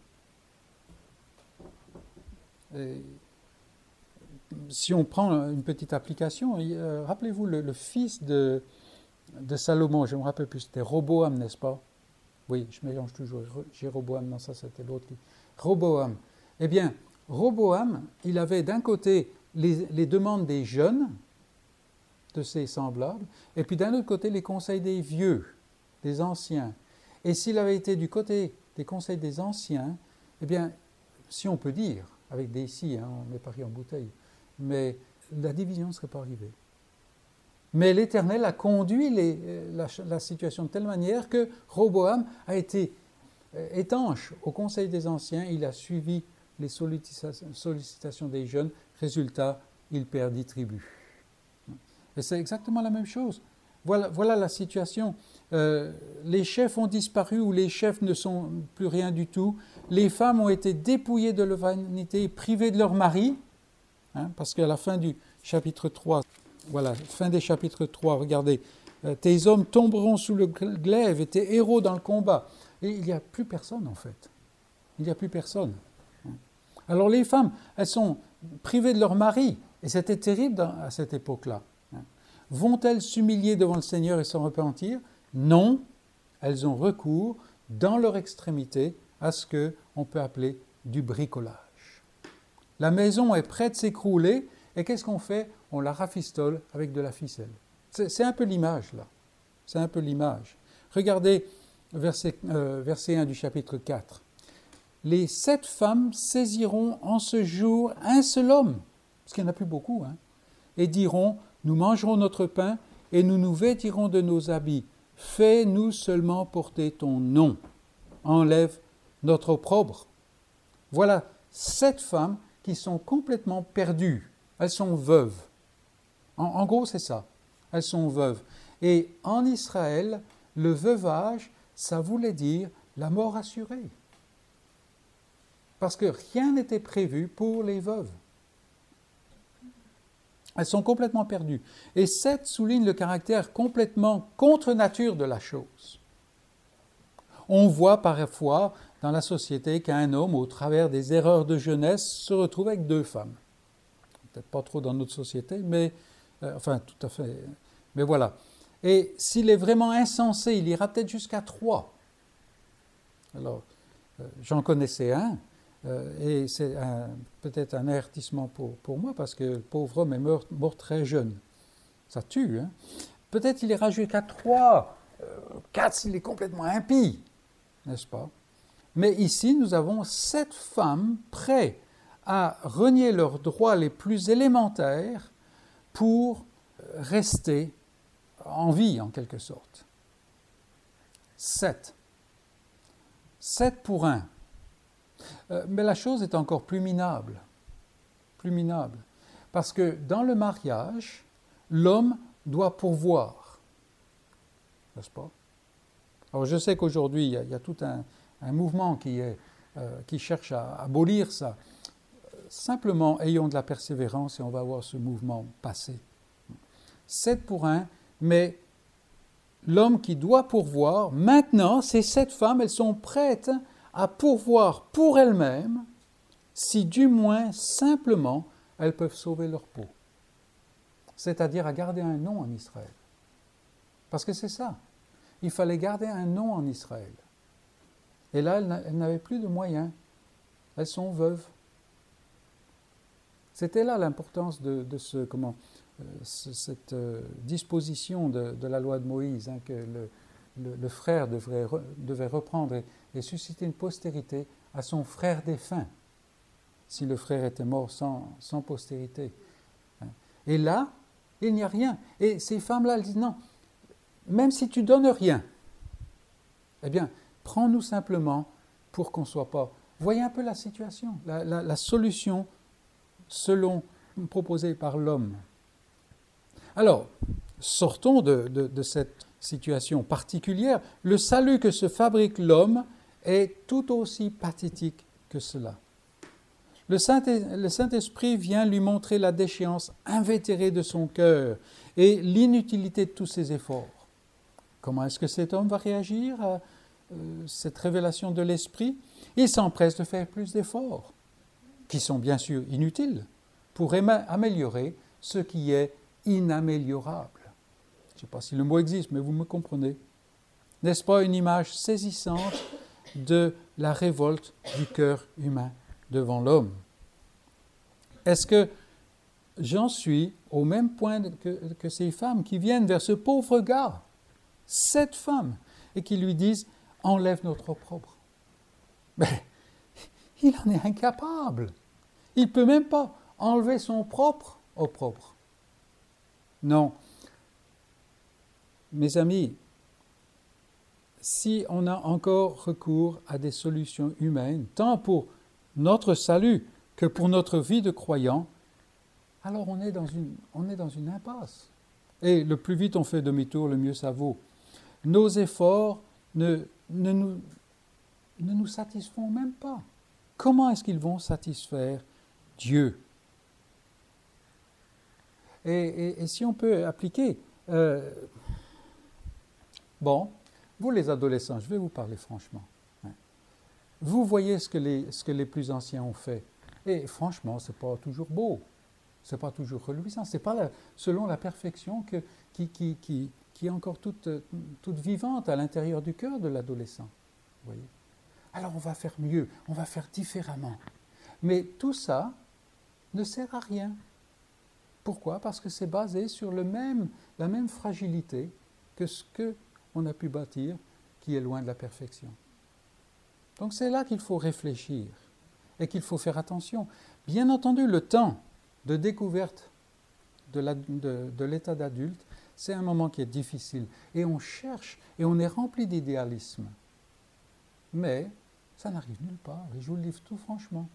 si on prend une petite application, euh, rappelez-vous le, fils de, de, Salomon, je ne me rappelle plus, c'était Roboam, n'est-ce pas? Oui, je mélange toujours Jéroboam, non, ça c'était l'autre. Roboam. Eh bien, Roboam, il avait d'un côté les demandes des jeunes, de ses semblables, et puis d'un autre côté les conseils des vieux, des anciens. Et s'il avait été du côté des conseils des anciens, eh bien, si on peut dire, avec des si, hein, on met Paris en bouteille, mais la division ne serait pas arrivée. Mais l'Éternel a conduit la, la, situation de telle manière que Roboam a été euh, étanche au conseil des anciens, il a suivi les sollicitations des jeunes, résultat, il perdit tribu. Et c'est exactement la même chose. Voilà, la situation. Euh, les chefs ont disparu ou les chefs ne sont plus rien du tout. Les femmes ont été dépouillées de leur vanité, privées de leur mari. Hein, parce qu'à la fin du chapitre 3, voilà, fin des chapitres 3, regardez, euh, tes hommes tomberont sous le glaive et tes héros dans le combat. Et il n'y a plus personne en fait. Il n'y a plus personne. Alors les femmes, elles sont privées de leur mari. Et c'était terrible à cette époque-là. Vont-elles s'humilier devant le Seigneur et s'en repentir? Non, elles ont recours, dans leur extrémité, à ce que on peut appeler du bricolage. La maison est prête de s'écrouler, et qu'est-ce qu'on fait? On la rafistole avec de la ficelle. C'est un peu l'image, là. C'est un peu l'image. Regardez verset, euh, verset 1 du chapitre 4. Les sept femmes saisiront en ce jour un seul homme, parce qu'il n'y en a plus beaucoup, hein, et diront nous mangerons notre pain et nous nous vêtirons de nos habits. Fais-nous seulement porter ton nom. Enlève notre opprobre. Voilà sept femmes qui sont complètement perdues. Elles sont veuves. En, gros, c'est ça. Elles sont veuves. Et en Israël, le veuvage, ça voulait dire la mort assurée. Parce que rien n'était prévu pour les veuves. Elles sont complètement perdues. Et 7 souligne le caractère complètement contre nature de la chose. On voit parfois dans la société qu'un homme, au travers des erreurs de jeunesse, se retrouve avec deux femmes. Peut-être pas trop dans notre société, mais euh, enfin tout à fait. Mais voilà. Et s'il est vraiment insensé, il ira peut-être jusqu'à trois. Alors, euh, j'en connaissais un, et c'est peut-être un avertissement pour, pour, moi, parce que le pauvre homme est mort, très jeune. Ça tue. Hein? Peut-être il ira jusqu'à trois, quatre s'il est complètement impie, n'est-ce pas? Mais ici, nous avons sept femmes prêtes à renier leurs droits les plus élémentaires pour rester en vie, en quelque sorte. Sept. Sept pour un. Euh, mais la chose est encore plus minable. Plus minable. Parce que dans le mariage, l'homme doit pourvoir. N'est-ce pas? Alors je sais qu'aujourd'hui, il, y a tout un, mouvement euh, qui cherche à abolir ça. Simplement, ayons de la persévérance et on va voir ce mouvement passer. Sept pour un, mais l'homme qui doit pourvoir, maintenant, ces sept femmes, elles sont prêtes à pourvoir pour elles-mêmes, si du moins simplement elles peuvent sauver leur peau. C'est-à-dire à garder un nom en Israël. Parce que c'est ça. Il fallait garder un nom en Israël. Et là, elles n'avaient plus de moyens. Elles sont veuves. C'était là l'importance de, euh, cette euh, disposition de, la loi de Moïse, hein, que le, frère devrait, devait reprendre et, susciter une postérité à son frère défunt, si le frère était mort sans, sans postérité. Et là, il n'y a rien. Et ces femmes-là, elles disent non, même si tu donnes rien, eh bien, prends-nous simplement pour qu'on ne soit pas. Voyez un peu la situation, la, la solution selon proposée par l'homme. Alors, sortons de, cette situation particulière. Le salut que se fabrique l'homme est tout aussi pathétique que cela. Le Saint-Esprit vient lui montrer la déchéance invétérée de son cœur et l'inutilité de tous ses efforts. Comment est-ce que cet homme va réagir à euh, cette révélation de l'Esprit? Il s'empresse de faire plus d'efforts, qui sont bien sûr inutiles, pour améliorer ce qui est inaméliorable. Je ne sais pas si le mot existe, mais vous me comprenez. N'est-ce pas une image saisissante de la révolte du cœur humain devant l'homme? Est-ce que j'en suis au même point que, ces femmes qui viennent vers ce pauvre gars, cette femme, et qui lui disent Enlève notre Mais il en est incapable. Il ne peut même pas enlever son propre opprobre. Non. Mes amis, si on a encore recours à des solutions humaines, tant pour notre salut que pour notre vie de croyant, alors on est dans une, on est dans une impasse. Et le plus vite on fait demi-tour, le mieux ça vaut. Nos efforts ne, ne, nous, ne nous satisfont même pas. Comment est-ce qu'ils vont satisfaire Dieu? Et, si on peut appliquer, euh, bon, vous les adolescents, je vais vous parler franchement. Hein. Vous voyez ce que, les, que plus anciens ont fait. Et franchement, ce n'est pas toujours beau, ce n'est pas toujours reluisant, ce n'est pas selon la perfection que, qui, est encore toute, vivante à l'intérieur du cœur de l'adolescent. Alors on va faire mieux, on va faire différemment. Mais tout ça ne sert à rien. Pourquoi? Parce que c'est basé sur la même fragilité que ce qu'on a pu bâtir qui est loin de la perfection. Donc c'est là qu'il faut réfléchir et qu'il faut faire attention. Bien entendu, le temps de découverte de l'état d'adulte, c'est un moment qui est difficile. Et on cherche et on est rempli d'idéalisme. Mais ça n'arrive nulle part. Et je vous le livre tout franchement.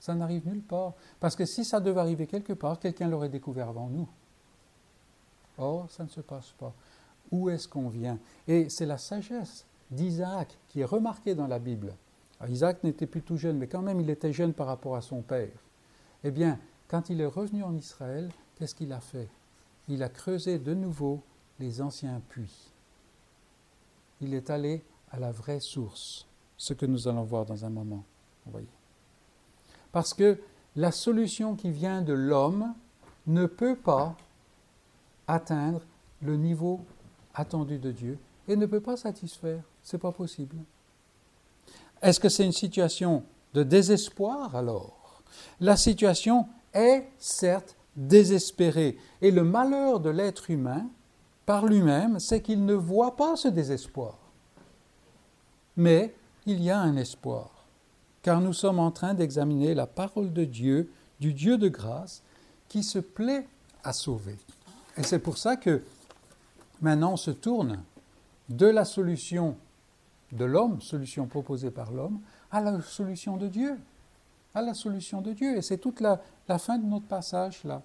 Ça n'arrive nulle part. Parce que si ça devait arriver quelque part, quelqu'un l'aurait découvert avant nous. Or, ça ne se passe pas. Où est-ce qu'on vient? Et c'est la sagesse d'Isaac qui est remarquée dans la Bible. Isaac n'était plus tout jeune, mais quand même il était jeune par rapport à son père. Eh bien, quand il est revenu en Israël, qu'est-ce qu'il a fait? Il a creusé de nouveau les anciens puits. Il est allé à la vraie source, ce que nous allons voir dans un moment. voyez. Parce que la solution qui vient de l'homme ne peut pas atteindre le niveau attendu de Dieu et ne peut pas satisfaire. Ce n'est pas possible. Est-ce que c'est une situation de désespoir alors? La situation est certes désespérée. Et le malheur de l'être humain, par lui-même, c'est qu'il ne voit pas ce désespoir. Mais il y a un espoir, car nous sommes en train d'examiner la parole de Dieu, du Dieu de grâce, qui se plaît à sauver. Et c'est pour ça que maintenant se tourne de la solution de l'homme, solution proposée par l'homme, à la solution de Dieu. À la solution de Dieu. Et c'est toute la, fin de notre passage là.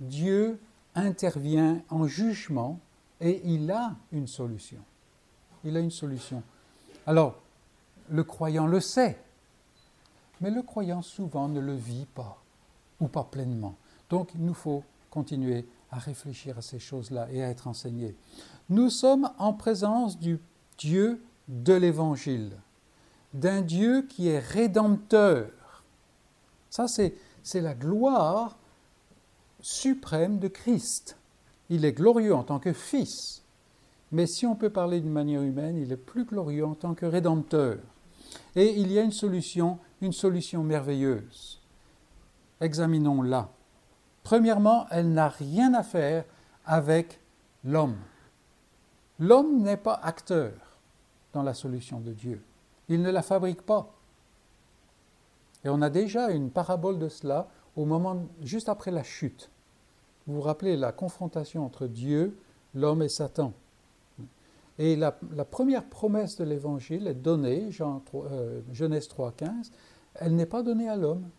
Dieu intervient en jugement et il a une solution. Il a une solution. Alors, le croyant le sait, mais le croyant souvent ne le vit pas ou pas pleinement. Donc, il nous faut continuer à réfléchir à ces choses-là et à être enseigné. Nous sommes en présence du Dieu de l'Évangile, d'un Dieu qui est rédempteur. Ça, c'est, la gloire suprême de Christ. Il est glorieux en tant que Fils, mais si on peut parler d'une manière humaine, il est plus glorieux en tant que Rédempteur. Et il y a une solution, une solution merveilleuse. Examinons-la. Premièrement, elle n'a rien à faire avec l'homme. L'homme n'est pas acteur dans la solution de Dieu. Il ne la fabrique pas. Et on a déjà une parabole de cela au moment juste après la chute. Vous vous rappelez la confrontation entre Dieu, l'homme et Satan. Et la, première promesse de l'Évangile est donnée, Jean 3, euh, Genèse 3.15, elle n'est pas donnée à l'homme.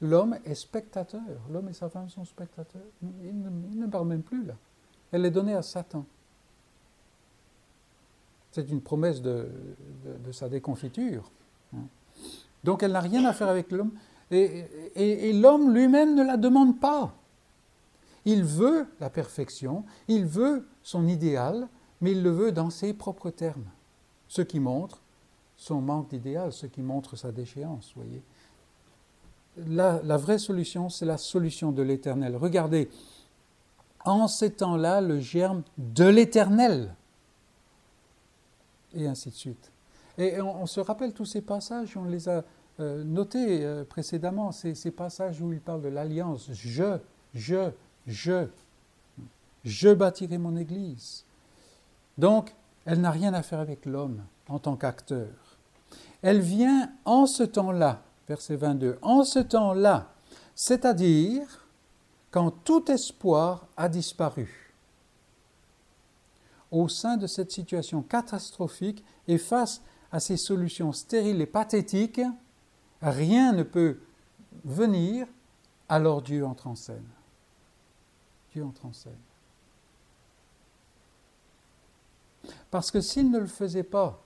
L'homme est spectateur. L'homme et sa femme sont spectateurs. Il ne, parle même plus là. Elle est donnée à Satan. C'est une promesse de, sa déconfiture. Hein. Donc elle n'a rien à faire avec l'homme. Et, l'homme lui-même ne la demande pas. Il veut la perfection, il veut son idéal, mais il le veut dans ses propres termes. Ce qui montre son manque d'idéal, ce qui montre sa déchéance, voyez. La, vraie solution, c'est la solution de l'éternel. Regardez, en ces temps-là, le germe de l'éternel et ainsi de suite. Et on, se rappelle tous ces passages, on les a euh, notés euh, précédemment, ces, passages où il parle de l'alliance. Je, je, je, je bâtirai mon Église. Donc, elle n'a rien à faire avec l'homme en tant qu'acteur. Elle vient en ce temps-là, verset 22, en ce temps-là, c'est-à-dire quand tout espoir a disparu au sein de cette situation catastrophique et face à ces solutions stériles et pathétiques, rien ne peut venir, alors Dieu entre en scène. Dieu entre en scène. Parce que s'il ne le faisait pas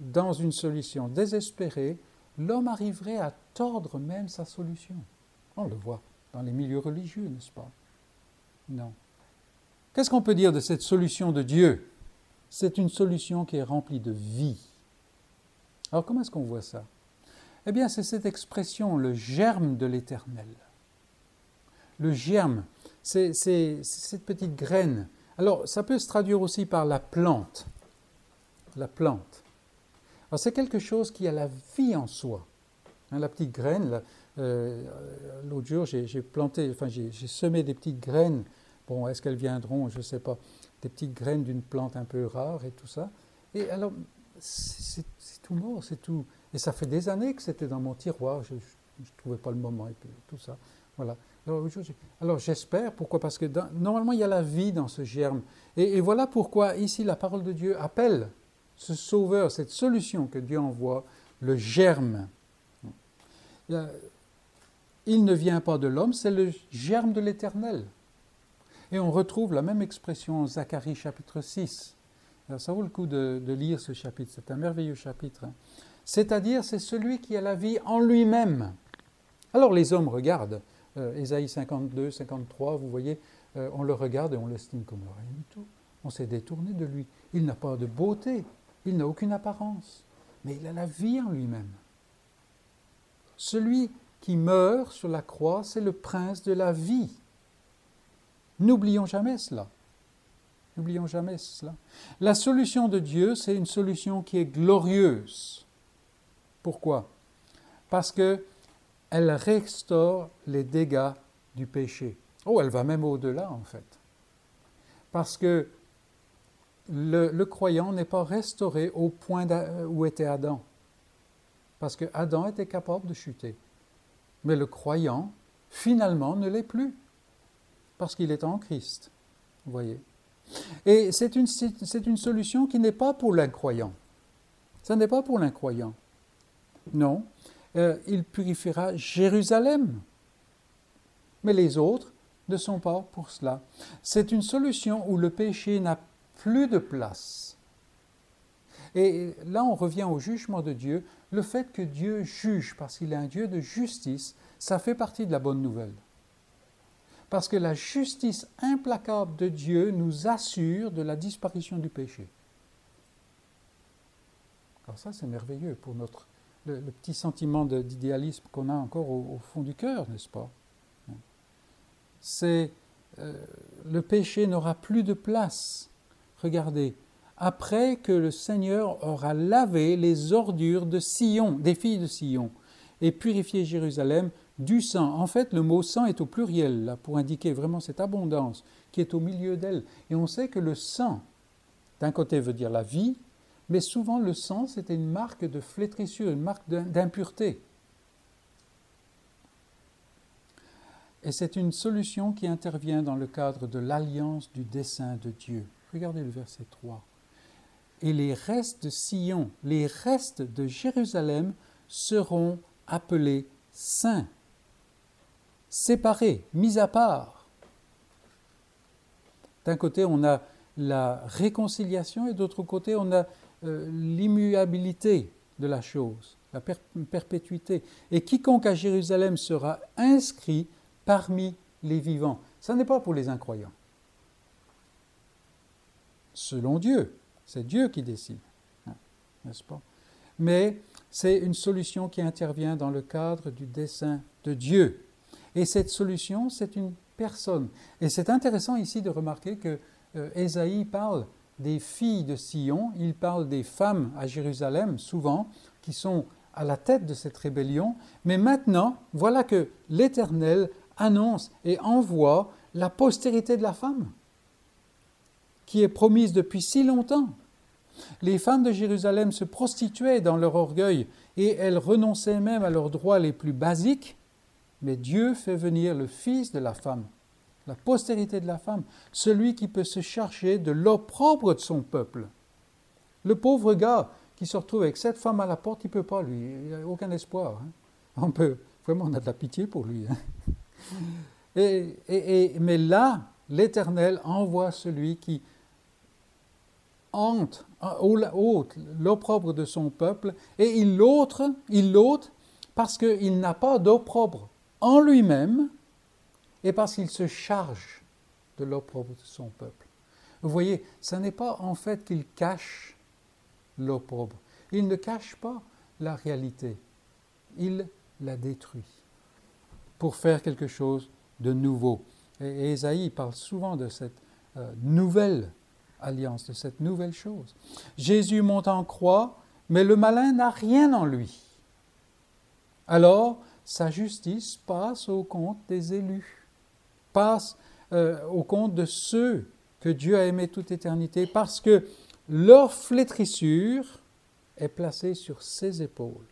dans une solution désespérée, l'homme arriverait à tordre même sa solution. On le voit dans les milieux religieux, n'est-ce pas? Non. Qu'est-ce qu'on peut dire de cette solution de Dieu? C'est une solution qui est remplie de vie. Alors comment est-ce qu'on voit ça? Eh bien, c'est cette expression, le germe de l'éternel. Le germe, c'est cette petite graine. Alors, ça peut se traduire aussi par la plante. La plante. C'est quelque chose qui a la vie en soi. Hein, la petite graine, euh, l'autre jour, j'ai planté, enfin, j'ai semé des petites graines Bon, est-ce qu'elles viendront? Je ne sais pas. Des petites graines d'une plante un peu rare et tout ça. Et alors, c'est tout mort, c'est tout. Et ça fait des années que c'était dans mon tiroir, je ne trouvais pas le moment et tout ça. Voilà. Alors, j'espère, pourquoi? Parce que normalement, il y a la vie dans ce germe. Et, voilà pourquoi ici la parole de Dieu appelle ce sauveur, cette solution que Dieu envoie, le germe. Il ne vient pas de l'homme, c'est le germe de l'éternel. Et on retrouve la même expression en Zacharie chapitre 6. Alors ça vaut le coup de, lire ce chapitre, c'est un merveilleux chapitre. C'est-à-dire, c'est celui qui a la vie en lui-même. Alors les hommes regardent, euh, Ésaïe 52, 53, vous voyez, euh, on le regarde et on l'estime comme rien du tout. On s'est détourné de lui. Il n'a pas de beauté, il n'a aucune apparence, mais il a la vie en lui-même. Celui qui meurt sur la croix, c'est le prince de la vie. N'oublions jamais cela. N'oublions jamais cela. La solution de Dieu, c'est une solution qui est glorieuse. Pourquoi? Parce que elle restaure les dégâts du péché. Oh, elle va même au-delà en fait. Parce que le, croyant n'est pas restauré au point où était Adam. Parce que Adam était capable de chuter. Mais le croyant, finalement, ne l'est plus. Parce qu'il est en Christ. Vous voyez Et c'est une, une solution qui n'est pas pour l'incroyant. Ce n'est pas pour l'incroyant. Non. Euh, il purifiera Jérusalem. Mais les autres ne sont pas pour cela. C'est une solution où le péché n'a plus de place. Et là, on revient au jugement de Dieu. Le fait que Dieu juge parce qu'il est un Dieu de justice, ça fait partie de la bonne nouvelle. Parce que la justice implacable de Dieu nous assure de la disparition du péché. Alors ça, c'est merveilleux pour notre, le, petit sentiment d'idéalisme qu'on a encore au, fond du cœur, n'est-ce pas? C'est euh, le péché n'aura plus de place regardez, après que le Seigneur aura lavé les ordures de Sion, des filles de Sion, et purifié Jérusalem du sang. En fait, le mot sang est au pluriel, là, pour indiquer vraiment cette abondance qui est au milieu d'elle. Et on sait que le sang, d'un côté, veut dire la vie, mais souvent le sang, c'était une marque de flétrissure, une marque d'impureté. Et c'est une solution qui intervient dans le cadre de l'alliance du dessein de Dieu. Regardez le verset 3. Et les restes de Sion, les restes de Jérusalem seront appelés saints, séparés, mis à part. D'un côté, on a la réconciliation et d'autre côté, on a euh, l'immuabilité de la chose, la perpétuité. Et quiconque à Jérusalem sera inscrit parmi les vivants. Ce n'est pas pour les incroyants selon Dieu. C'est Dieu qui décide, hein, n'est-ce pas? Mais c'est une solution qui intervient dans le cadre du dessein de Dieu. Et cette solution, c'est une personne. Et c'est intéressant ici de remarquer que euh, Ésaïe parle des filles de Sion, il parle des femmes à Jérusalem, souvent, qui sont à la tête de cette rébellion. Mais maintenant, voilà que l'Éternel annonce et envoie la postérité de la femme qui est promise depuis si longtemps. Les femmes de Jérusalem se prostituaient dans leur orgueil et elles renonçaient même à leurs droits les plus basiques, mais Dieu fait venir le Fils de la femme, la postérité de la femme, celui qui peut se charger de l'opprobre de son peuple. Le pauvre gars qui se retrouve avec cette femme à la porte, il ne peut pas, lui, il n'a aucun espoir. Hein. On peut, vraiment, on a de la pitié pour lui. Hein. Et, mais là, l'Éternel envoie celui qui hante, ôte l'opprobre de son peuple, et il l'ôte, il l'ôte parce qu'il n'a pas d'opprobre en lui-même, et parce qu'il se charge de l'opprobre de son peuple. Vous voyez, ce n'est pas en fait qu'il cache l'opprobre. Il ne cache pas la réalité. Il la détruit pour faire quelque chose de nouveau. Et Ésaïe parle souvent de cette euh, nouvelle alliance, de cette nouvelle chose. Jésus monte en croix, mais le malin n'a rien en lui. Alors, sa justice passe au compte des élus, passe euh, au compte de ceux que Dieu a aimés toute éternité, parce que leur flétrissure est placée sur ses épaules.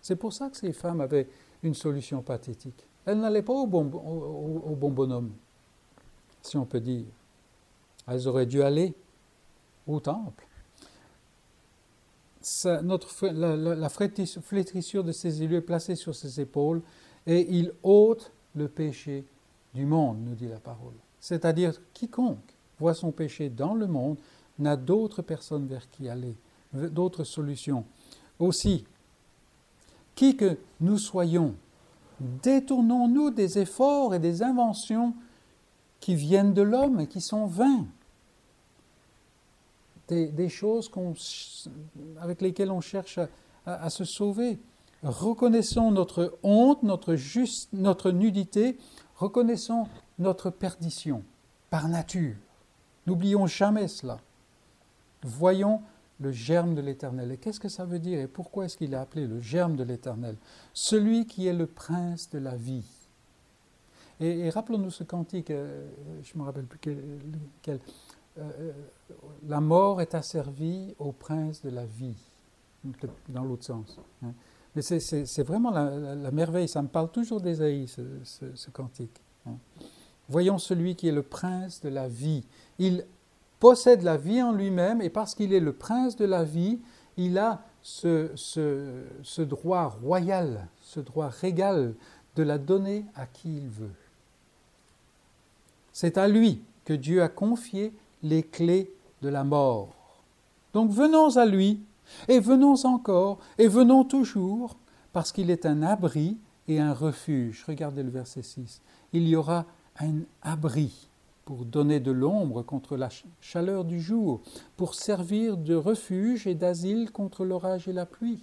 C'est pour ça que ces femmes avaient une solution pathétique. Elles n'allaient pas au bon, au bon bonhomme, si on peut dire. Elles auraient dû aller au temple. notre, la, flétrissure de ses élus est placée sur ses épaules et il ôte le péché du monde, nous dit la parole. C'est-à-dire, quiconque voit son péché dans le monde n'a d'autre personne vers qui aller, d'autres solutions. Aussi, qui que nous soyons, détournons-nous des efforts et des inventions qui viennent de l'homme et qui sont vains. Des, choses avec lesquelles on cherche à, se sauver. Reconnaissons notre honte, notre, juste, notre nudité, reconnaissons notre perdition par nature. N'oublions jamais cela. Voyons le germe de l'Éternel. Et qu'est-ce que ça veut dire et pourquoi est-ce qu'il est appelé le germe de l'Éternel? Celui qui est le prince de la vie. Et, rappelons-nous ce cantique, euh, je ne me rappelle plus quel. Euh, euh, la mort est asservie au prince de la vie, dans l'autre sens. Hein. Mais c'est vraiment la, merveille, ça me parle toujours d'Ésaïe, ce, cantique. Hein. Voyons celui qui est le prince de la vie. Il possède la vie en lui-même et parce qu'il est le prince de la vie, il a ce, ce, droit royal, ce droit régal de la donner à qui il veut. C'est à lui que Dieu a confié les clés de la mort. Donc venons à lui, et venons encore, et venons toujours, parce qu'il est un abri et un refuge. Regardez le verset 6. Il y aura un abri pour donner de l'ombre contre la chaleur du jour, pour servir de refuge et d'asile contre l'orage et la pluie.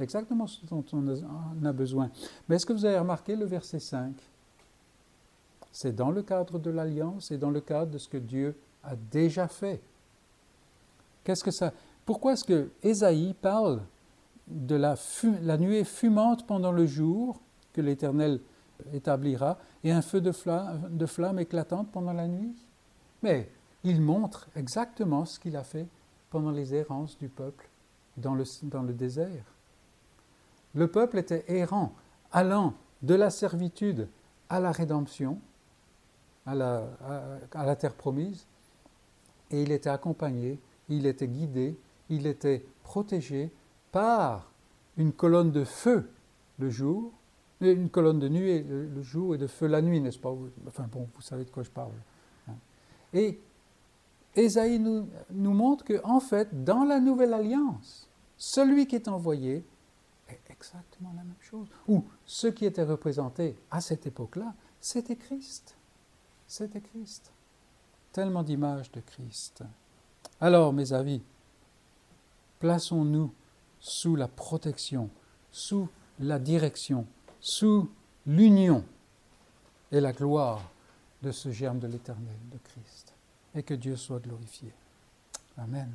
Exactement ce dont on a besoin. Mais est-ce que vous avez remarqué le verset 5 C'est dans le cadre de l'alliance et dans le cadre de ce que Dieu a déjà fait. Qu'est-ce que ça Pourquoi est-ce que Ésaïe parle de la, nuée fumante pendant le jour que l'Éternel établira, et un feu de flamme, éclatante pendant la nuit? Mais il montre exactement ce qu'il a fait pendant les errances du peuple dans le, dans le désert. Le peuple était errant, allant de la servitude à la rédemption, à la, terre promise, et il était accompagné, il était guidé, il était protégé par une colonne de feu le jour une colonne de nuit le, jour et de feu la nuit, n'est-ce pas? Enfin bon, vous savez de quoi je parle. Hein. Et Ésaïe nous, montre qu'en en fait, dans la nouvelle alliance, celui qui est envoyé est exactement la même chose. Ou ce qui était représenté à cette époque-là, c'était Christ. C'était Christ. Tellement d'images de Christ. Alors, mes amis, plaçons-nous sous la protection, sous la direction sous l'union et la gloire de ce germe de l'éternel, de Christ. Et que Dieu soit glorifié. Amen.